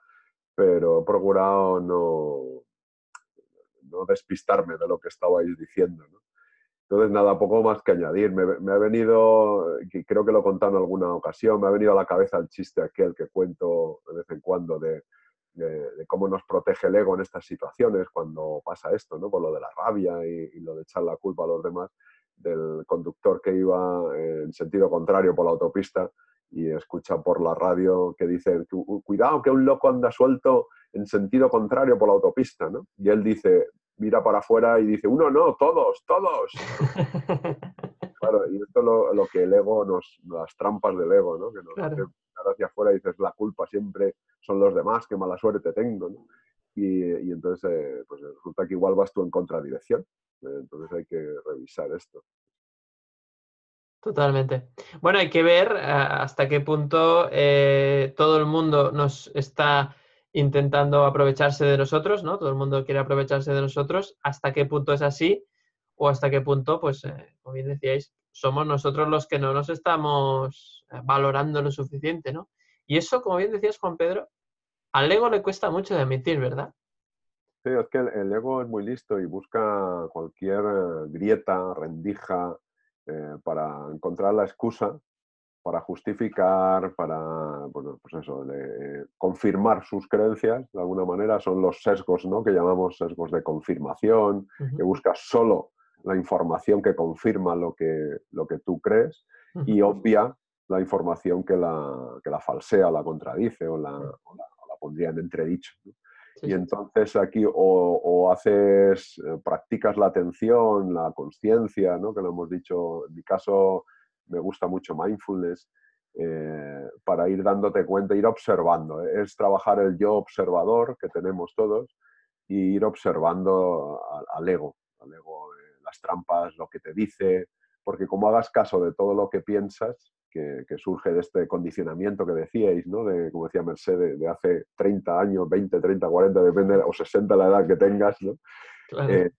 S3: pero he procurado no, no despistarme de lo que estabais diciendo. Entonces, nada, poco más que añadir. Me, ha venido, creo que lo he contado en alguna ocasión, me ha venido a la cabeza el chiste aquel que cuento de vez en cuando de de, cómo nos protege el ego en estas situaciones cuando pasa esto, ¿no? Por lo de la rabia y, lo de echar la culpa a los demás, del conductor que iba en sentido contrario por la autopista y escucha por la radio que dice, cuidado que un loco anda suelto en sentido contrario por la autopista, ¿no? Y él dice, mira para afuera y dice, uno no, todos, todos. claro, y esto es lo, que el ego nos, las trampas del ego, ¿no? Que nos, hacia afuera y dices, la culpa siempre son los demás, qué mala suerte tengo, ¿no? Y, entonces, eh, pues resulta que igual vas tú en contradirección. ¿eh? entonces hay que revisar esto.
S1: Totalmente. Bueno, hay que ver eh, hasta qué punto eh, todo el mundo nos está intentando aprovecharse de nosotros, ¿no? Todo el mundo quiere aprovecharse de nosotros. ¿Hasta qué punto es así? O hasta qué punto, pues, eh, como bien decíais, somos nosotros los que no nos estamos valorando lo suficiente, ¿no? Y eso, como bien decías, Juan Pedro, al ego le cuesta mucho de admitir, ¿verdad?
S3: Sí, es que el, ego es muy listo y busca cualquier grieta, rendija, eh, para encontrar la excusa para justificar, para, bueno, pues eso, de confirmar sus creencias, de alguna manera, son los sesgos, ¿no? Que llamamos sesgos de confirmación, que buscas solo la información que confirma lo que, lo que tú crees y obvia la información que la, que la falsea, la contradice o la, o la, pondría en entredicho. Y entonces aquí o, haces, eh, practicas la atención, la conciencia, ¿no? que lo hemos dicho, en mi caso me gusta mucho mindfulness, eh, para ir dándote cuenta, ir observando. Es trabajar el yo observador que tenemos todos y ir observando al, ego, al ego, eh, las trampas, lo que te dice, porque como hagas caso de todo lo que piensas, que, surge de este condicionamiento que decíais, ¿no? de, como decía Mercedes, de, hace 30 años, 20, 30, 40, depende, o 60 la edad que tengas, ¿no? Eh,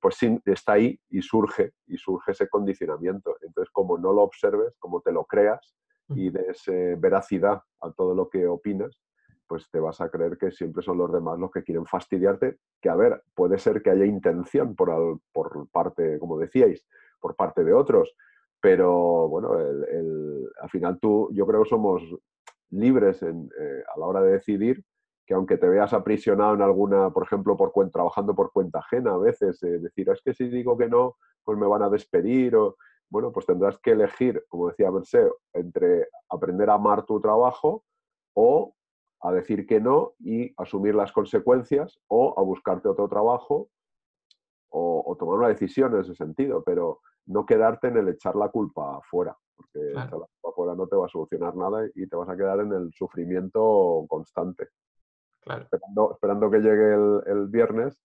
S3: pues sí, está ahí y surge, y surge ese condicionamiento. Entonces, como no lo observes, como te lo creas y des eh, veracidad a todo lo que opinas, pues te vas a creer que siempre son los demás los que quieren fastidiarte, que a ver, puede ser que haya intención por, por parte, como decíais, por parte de otros, pero bueno, al final tú, yo creo que somos libres eh, a la hora de decidir que aunque te veas aprisionado en alguna, por ejemplo, por trabajando por cuenta ajena a veces, eh, decir, es que si digo que no, pues me van a despedir o, bueno, pues tendrás que elegir, como decía Merced, entre aprender a amar tu trabajo o a decir que no y asumir las consecuencias o a buscarte otro trabajo o, o tomar una decisión en ese sentido, pero no quedarte en el echar la culpa afuera, porque echar la culpa afuera no te va a solucionar nada y te vas a quedar en el sufrimiento constante. Esperando, que llegue el, viernes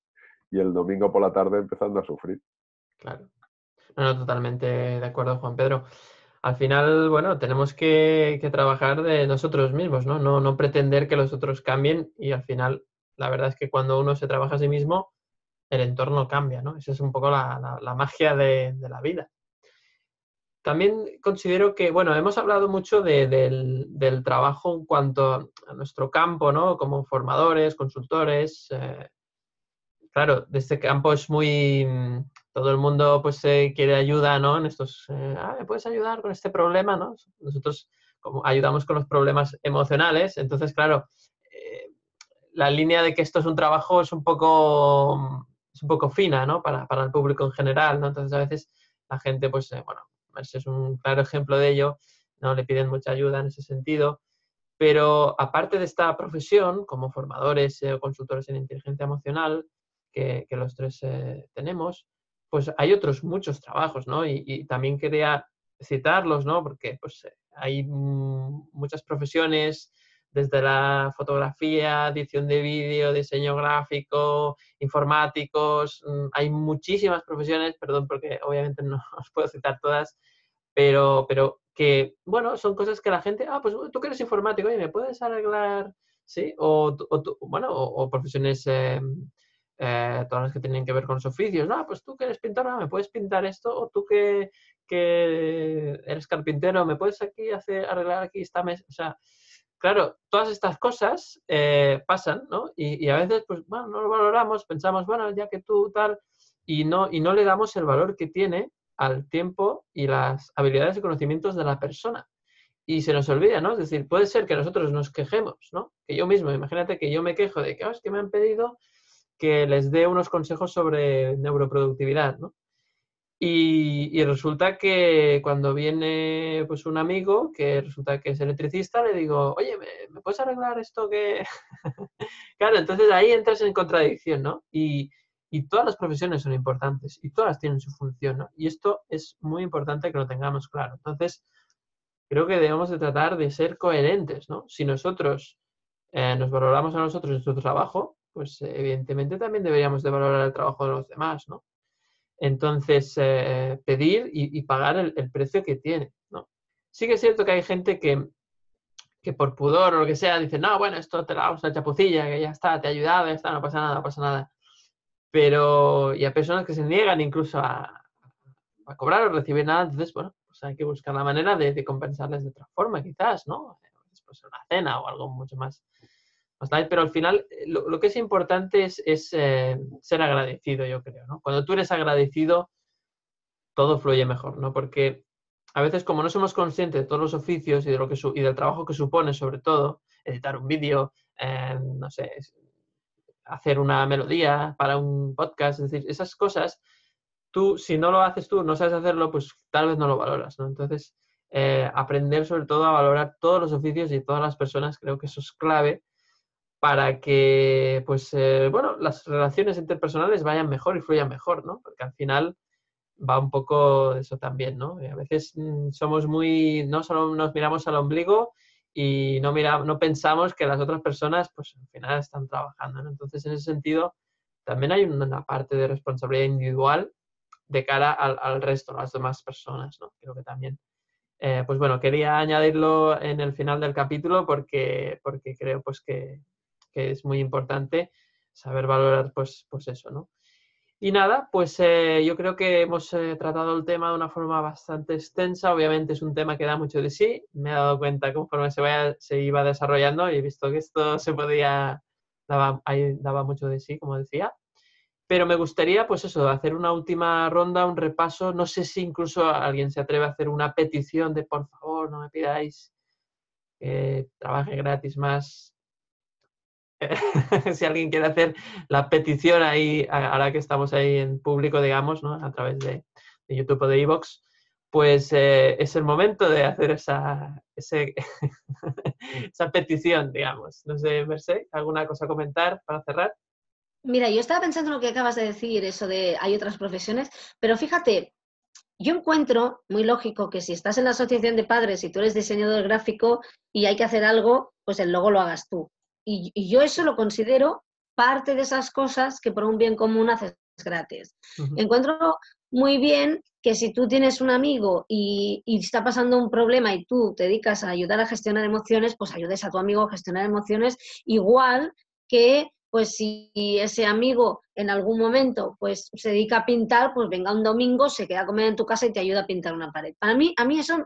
S3: y el domingo por la tarde empezando a sufrir.
S1: Claro. No, totalmente de acuerdo, Juan Pedro. Al final, bueno, tenemos que, trabajar de nosotros mismos, ¿no? ¿no? No pretender que los otros cambien y al final, la verdad es que cuando uno se trabaja a sí mismo, el entorno cambia, ¿no? Esa es un poco la, magia de, la vida. También considero que, bueno, hemos hablado mucho del, trabajo en cuanto a nuestro campo, ¿no? Como formadores, consultores. Eh, claro, de este campo es muy... Todo el mundo pues quiere ayuda, ¿no? En estos... Eh, ah, ¿me puedes ayudar con este problema, no? Nosotros como ayudamos con los problemas emocionales, entonces, claro, eh, la línea de que esto es un trabajo es un poco es un poco fina, ¿no? Para, el público en general, ¿no? Entonces a veces la gente, pues, eh, es un claro ejemplo de ello, ¿no? Le piden mucha ayuda en ese sentido. Pero aparte de esta profesión, como formadores eh, o consultores en inteligencia emocional, que, los tres eh, tenemos, pues hay otros muchos trabajos, ¿no? Y, también quería citarlos, ¿no? Porque pues, hay muchas profesiones desde la fotografía, edición de vídeo, diseño gráfico, informáticos, mm, hay muchísimas profesiones, perdón porque obviamente no os puedo citar todas, pero, pero que, bueno, son cosas que la gente, ah, pues tú que eres informático, oye, ¿me puedes arreglar? Sí, o, bueno, o, profesiones, eh, eh, todas las que tienen que ver con los oficios, no, pues tú que eres pintor, ah, ¿me puedes pintar esto? O tú que, que eres carpintero, ¿me puedes aquí hacer, arreglar aquí esta mesa? O sea, claro, todas estas cosas eh, pasan, ¿no? Y, a veces, pues, bueno, no lo valoramos, pensamos, bueno, ya que tú tal, y no, y no le damos el valor que tiene al tiempo y las habilidades y conocimientos de la persona. Y se nos olvida, ¿no? Es decir, puede ser que nosotros nos quejemos, ¿no? Que yo mismo, imagínate que yo me quejo de que, oh, es que me han pedido que les dé unos consejos sobre neuroproductividad, ¿no? Y, resulta que cuando viene pues un amigo que resulta que es electricista, le digo, oye, ¿me, puedes arreglar esto que...? claro, entonces ahí entras en contradicción, ¿no? Y, todas las profesiones son importantes y todas tienen su función, ¿no? Y esto es muy importante que lo tengamos claro. Entonces, creo que debemos de tratar de ser coherentes, ¿no? Si nosotros eh, nos valoramos a nosotros en nuestro trabajo, pues evidentemente también deberíamos de valorar el trabajo de los demás, ¿no? Entonces, eh, pedir y, pagar el, precio que tiene, ¿no? Sí que es cierto que hay gente que, que por pudor o lo que sea, dice, no, bueno, esto te la damos una chapucilla, que ya está, te ha ayudado, ya está, no pasa nada, no pasa nada. Pero, y hay personas que se niegan incluso a, a cobrar o recibir nada, entonces, bueno, pues hay que buscar la manera de, compensarles de otra forma, quizás, ¿no? Después una cena o algo mucho más Pero al final, eh, lo, que es importante es, eh, ser agradecido, yo creo. Cuando tú eres agradecido, todo fluye mejor, ¿no? Porque a veces como no somos conscientes de todos los oficios y, de lo que y del trabajo que supone, sobre todo, editar un vídeo, eh, no sé, hacer una melodía para un podcast, es decir, esas cosas tú, si no lo haces tú, no sabes hacerlo, pues tal vez no lo valoras. Entonces, eh, aprender sobre todo a valorar todos los oficios y todas las personas, creo que eso es clave para que, pues, eh, bueno, las relaciones interpersonales vayan mejor y fluyan mejor, ¿no? Porque al final va un poco de eso también, ¿no? a veces mm, somos muy, no solo nos miramos al ombligo y no, mira, no pensamos que las otras personas, pues, al final están trabajando. Entonces, en ese sentido, también hay una parte de responsabilidad individual de cara al, resto, a las demás personas, ¿no? Creo que también. Eh, pues bueno, quería añadirlo en el final del capítulo porque, porque creo pues que, es muy importante saber valorar pues, pues eso, ¿no? Y nada, pues eh, yo creo que hemos eh, tratado el tema de una forma bastante extensa. Obviamente es un tema que da mucho de sí. Me he dado cuenta conforme se, vaya, se iba desarrollando y he visto que esto se podía, daba, daba mucho de sí, como decía. Pero me gustaría, pues eso, hacer una última ronda, un repaso. No sé si incluso alguien se atreve a hacer una petición de por favor, no me pidáis que trabaje gratis más. si alguien quiere hacer la petición ahí, ahora que estamos ahí en público, digamos, ¿no? a través de, YouTube o de Evox, pues eh, es el momento de hacer esa, esa petición, digamos. No sé, Merced, ¿alguna cosa a comentar para cerrar?
S2: Mira, yo estaba pensando en lo que acabas de decir, eso de hay otras profesiones, pero fíjate, yo encuentro muy lógico que si estás en la asociación de padres y tú eres diseñador gráfico y hay que hacer algo, pues el logo lo hagas tú. Y, yo eso lo considero parte de esas cosas que por un bien común haces gratis. Encuentro muy bien que si tú tienes un amigo y, y, está pasando un problema y tú te dedicas a ayudar a gestionar emociones, pues ayudes a tu amigo a gestionar emociones igual que pues si ese amigo en algún momento pues se dedica a pintar, pues venga un domingo, se queda a comer en tu casa y te ayuda a pintar una pared. Para mí, a mí eso,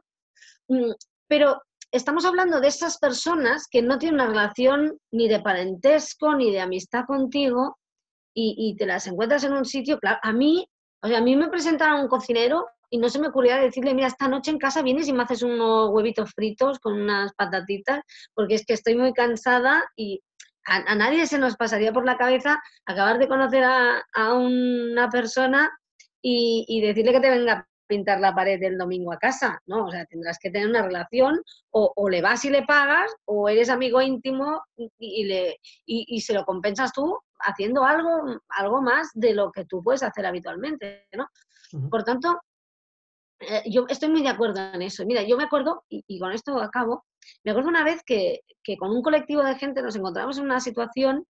S2: mm, pero estamos hablando de esas personas que no tienen una relación ni de parentesco ni de amistad contigo y, te las encuentras en un sitio, claro, a mí, o sea, a mí me presentaron un cocinero y no se me ocurría decirle, mira, esta noche en casa vienes y me haces unos huevitos fritos con unas patatitas, porque es que estoy muy cansada y a, nadie se nos pasaría por la cabeza acabar de conocer a, una persona y, decirle que te venga a pintar la pared del domingo a casa, ¿no? O sea, tendrás que tener una relación, o, le vas y le pagas, o eres amigo íntimo y, le, y, se lo compensas tú haciendo algo, algo más de lo que tú puedes hacer habitualmente, ¿no? Por tanto, eh, yo estoy muy de acuerdo en eso. Mira, yo me acuerdo, y, con esto acabo, me acuerdo una vez que, con un colectivo de gente nos encontramos en una situación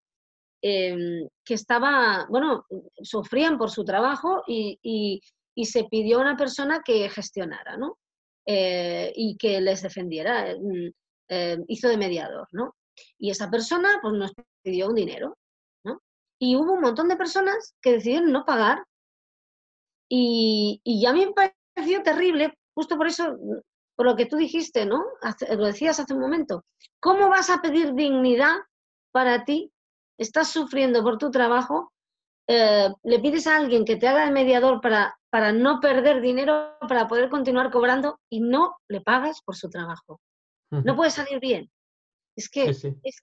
S2: em, que estaba, bueno, sufrían por su trabajo y, se pidió a una persona que gestionara, ¿no? Eh, y que les defendiera, mm, eh, hizo de mediador, ¿no? Y esa persona, pues nos pidió un dinero, ¿no? Y hubo un montón de personas que decidieron no pagar. Y, y ya me parecido terrible, justo por eso, por lo que tú dijiste, ¿no? lo decías hace un momento. ¿Cómo vas a pedir dignidad para ti? Estás sufriendo por tu trabajo, eh, le pides a alguien que te haga de mediador para, para no perder dinero, para poder continuar cobrando y no le pagas por su trabajo. No puede salir bien. Es que,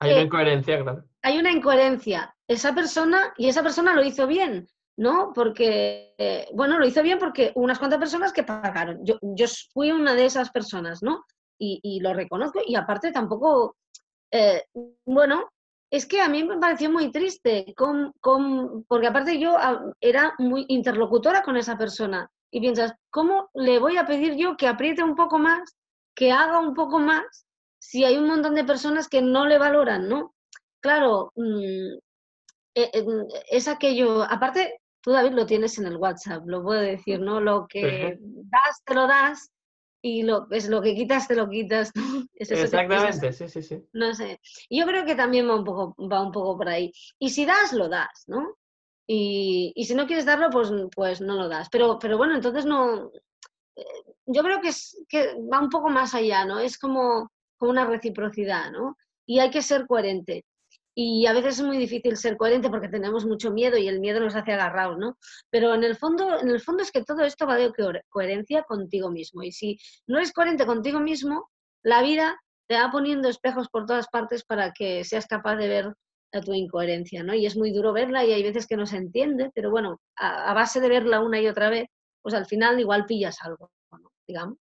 S1: hay una incoherencia, claro.
S2: Hay una incoherencia. Esa persona, y esa persona lo hizo bien, ¿no? Porque, eh, bueno, lo hizo bien porque unas cuantas personas que pagaron. Yo, yo fui una de esas personas, ¿no? Y, lo reconozco y aparte tampoco, eh, bueno, es que a mí me pareció muy triste, con, con, porque aparte yo ah, era muy interlocutora con esa persona y piensas, ¿cómo le voy a pedir yo que apriete un poco más, que haga un poco más, si hay un montón de personas que no le valoran, ¿no? Claro, mm, eh, es aquello, aparte tú David lo tienes en el WhatsApp, lo puedo decir, ¿no? Lo que das, te lo das y lo, es lo que quitas, te lo quitas.
S1: Exactamente, sí, sí, sí.
S2: No sé. Yo creo que también va un poco, va un poco por ahí. Y si das, lo das, ¿no? Y, y si no quieres darlo, pues, pues no lo das. Pero, pero bueno, entonces no. Eh, yo creo que, es, que va un poco más allá, ¿no? Es como, como una reciprocidad, ¿no? Y hay que ser coherente. Y a veces es muy difícil ser coherente porque tenemos mucho miedo y el miedo nos hace agarrados, ¿no? Pero en el fondo, en el fondo es que todo esto va de coherencia contigo mismo. Y si no eres coherente contigo mismo, la vida te va poniendo espejos por todas partes para que seas capaz de ver tu incoherencia, ¿no? Y es muy duro verla y hay veces que no se entiende, pero bueno, a, base de verla una y otra vez, pues al final igual pillas algo, digamos.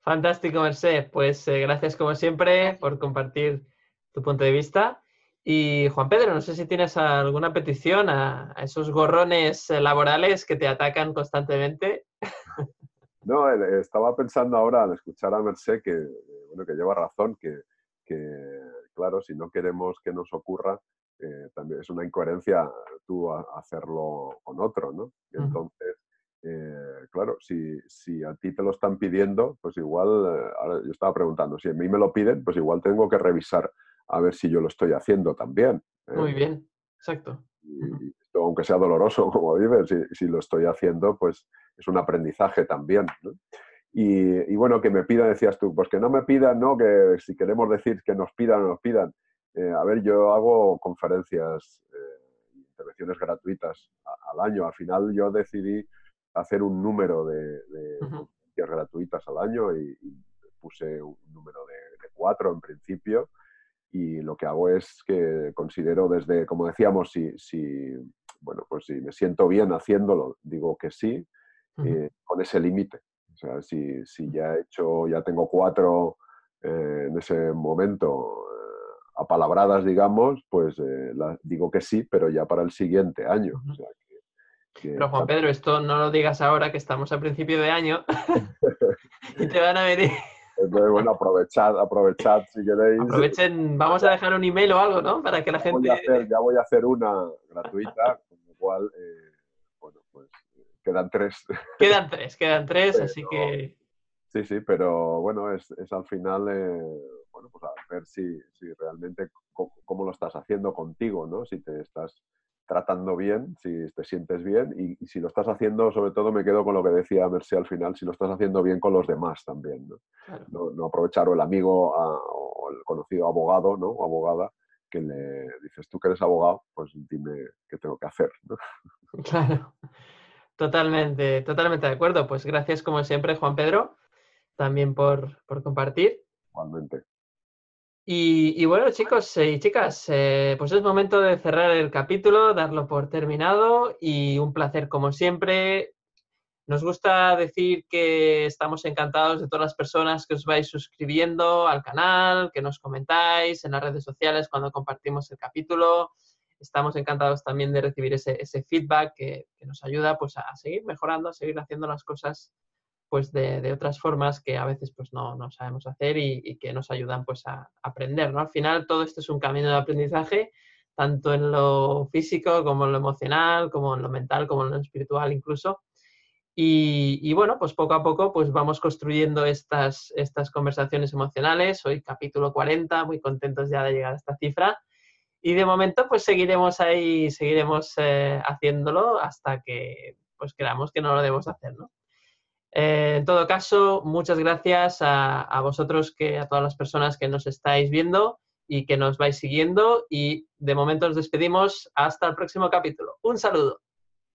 S1: Fantástico, Merced. Pues eh, gracias como siempre por compartir tu punto de vista. Y Juan Pedro, no sé si tienes alguna petición a, esos gorrones eh, laborales que te atacan constantemente.
S3: No, eh, estaba pensando ahora al escuchar a Merced que, bueno, que lleva razón, que, claro, si no queremos que nos ocurra, eh, también es una incoherencia tú hacerlo con otro, ¿no? Entonces, claro, si, si, a ti te lo están pidiendo, pues igual, ahora yo estaba preguntando, si a mí me lo piden, pues igual tengo que revisar a ver si yo lo estoy haciendo también.
S1: Muy ¿eh? bien, exacto.
S3: aunque sea doloroso, como dices, si, lo estoy haciendo, pues es un aprendizaje también. Y, bueno, que me pidan, decías tú, pues que no me pidan, ¿no? Que si queremos decir que nos pidan o nos pidan. Eh, a ver, yo hago conferencias, eh, intervenciones gratuitas al año. Al final yo decidí hacer un número de, conferencias gratuitas al año y, puse un número de, cuatro en principio y lo que hago es que considero desde, como decíamos, si, si bueno, pues si me siento bien haciéndolo, digo que sí, eh, con ese límite. O sea, si, si, ya he hecho, ya tengo cuatro eh, en ese momento eh, apalabradas, digamos, pues digo que sí, pero ya para el siguiente año.
S1: pero Juan Pedro, esto no lo digas ahora que estamos a principio de año y te van a venir
S3: entonces, bueno, aprovechad, aprovechad si queréis.
S1: Aprovechen, vamos a dejar un email o algo, ¿no? Para que la gente...
S3: ya voy a hacer una gratuita, con lo cual, eh, bueno, pues quedan tres.
S1: Quedan tres, quedan tres, así que...
S3: Sí, sí, pero bueno, es, es al final, eh, bueno, pues a ver si, si realmente cómo, lo estás haciendo contigo, ¿no? Si te estás tratando bien, si te sientes bien y, si lo estás haciendo, sobre todo me quedo con lo que decía Mercé al final, si lo estás haciendo bien con los demás también. No, no, aprovechar o el amigo o el conocido abogado ¿no? o abogada que le dices, tú que eres abogado, pues dime qué tengo que hacer.
S1: Claro, totalmente, totalmente de acuerdo. Pues gracias como siempre, Juan Pedro, también por, por compartir.
S3: Igualmente.
S1: Y, bueno, chicos y chicas, eh, pues es momento de cerrar el capítulo, darlo por terminado y un placer como siempre. Nos gusta decir que estamos encantados de todas las personas que os vais suscribiendo al canal, que nos comentáis en las redes sociales cuando compartimos el capítulo. Estamos encantados también de recibir ese, feedback que, que, nos ayuda pues, a seguir mejorando, a seguir haciendo las cosas pues de, otras formas que a veces pues no, no sabemos hacer y, que nos ayudan pues a aprender, ¿no? Al final todo esto es un camino de aprendizaje, tanto en lo físico como en lo emocional, como en lo mental, como en lo espiritual incluso. Y, bueno, pues poco a poco pues vamos construyendo estas, estas conversaciones emocionales. Hoy capítulo 40, muy contentos ya de llegar a esta cifra. Y de momento pues seguiremos ahí, seguiremos eh, haciéndolo hasta que pues creamos que no lo debemos hacer, ¿no? Eh, en todo caso, muchas gracias a, vosotros, que, a todas las personas que nos estáis viendo y que nos vais siguiendo. Y de momento os despedimos hasta el próximo capítulo. Un saludo.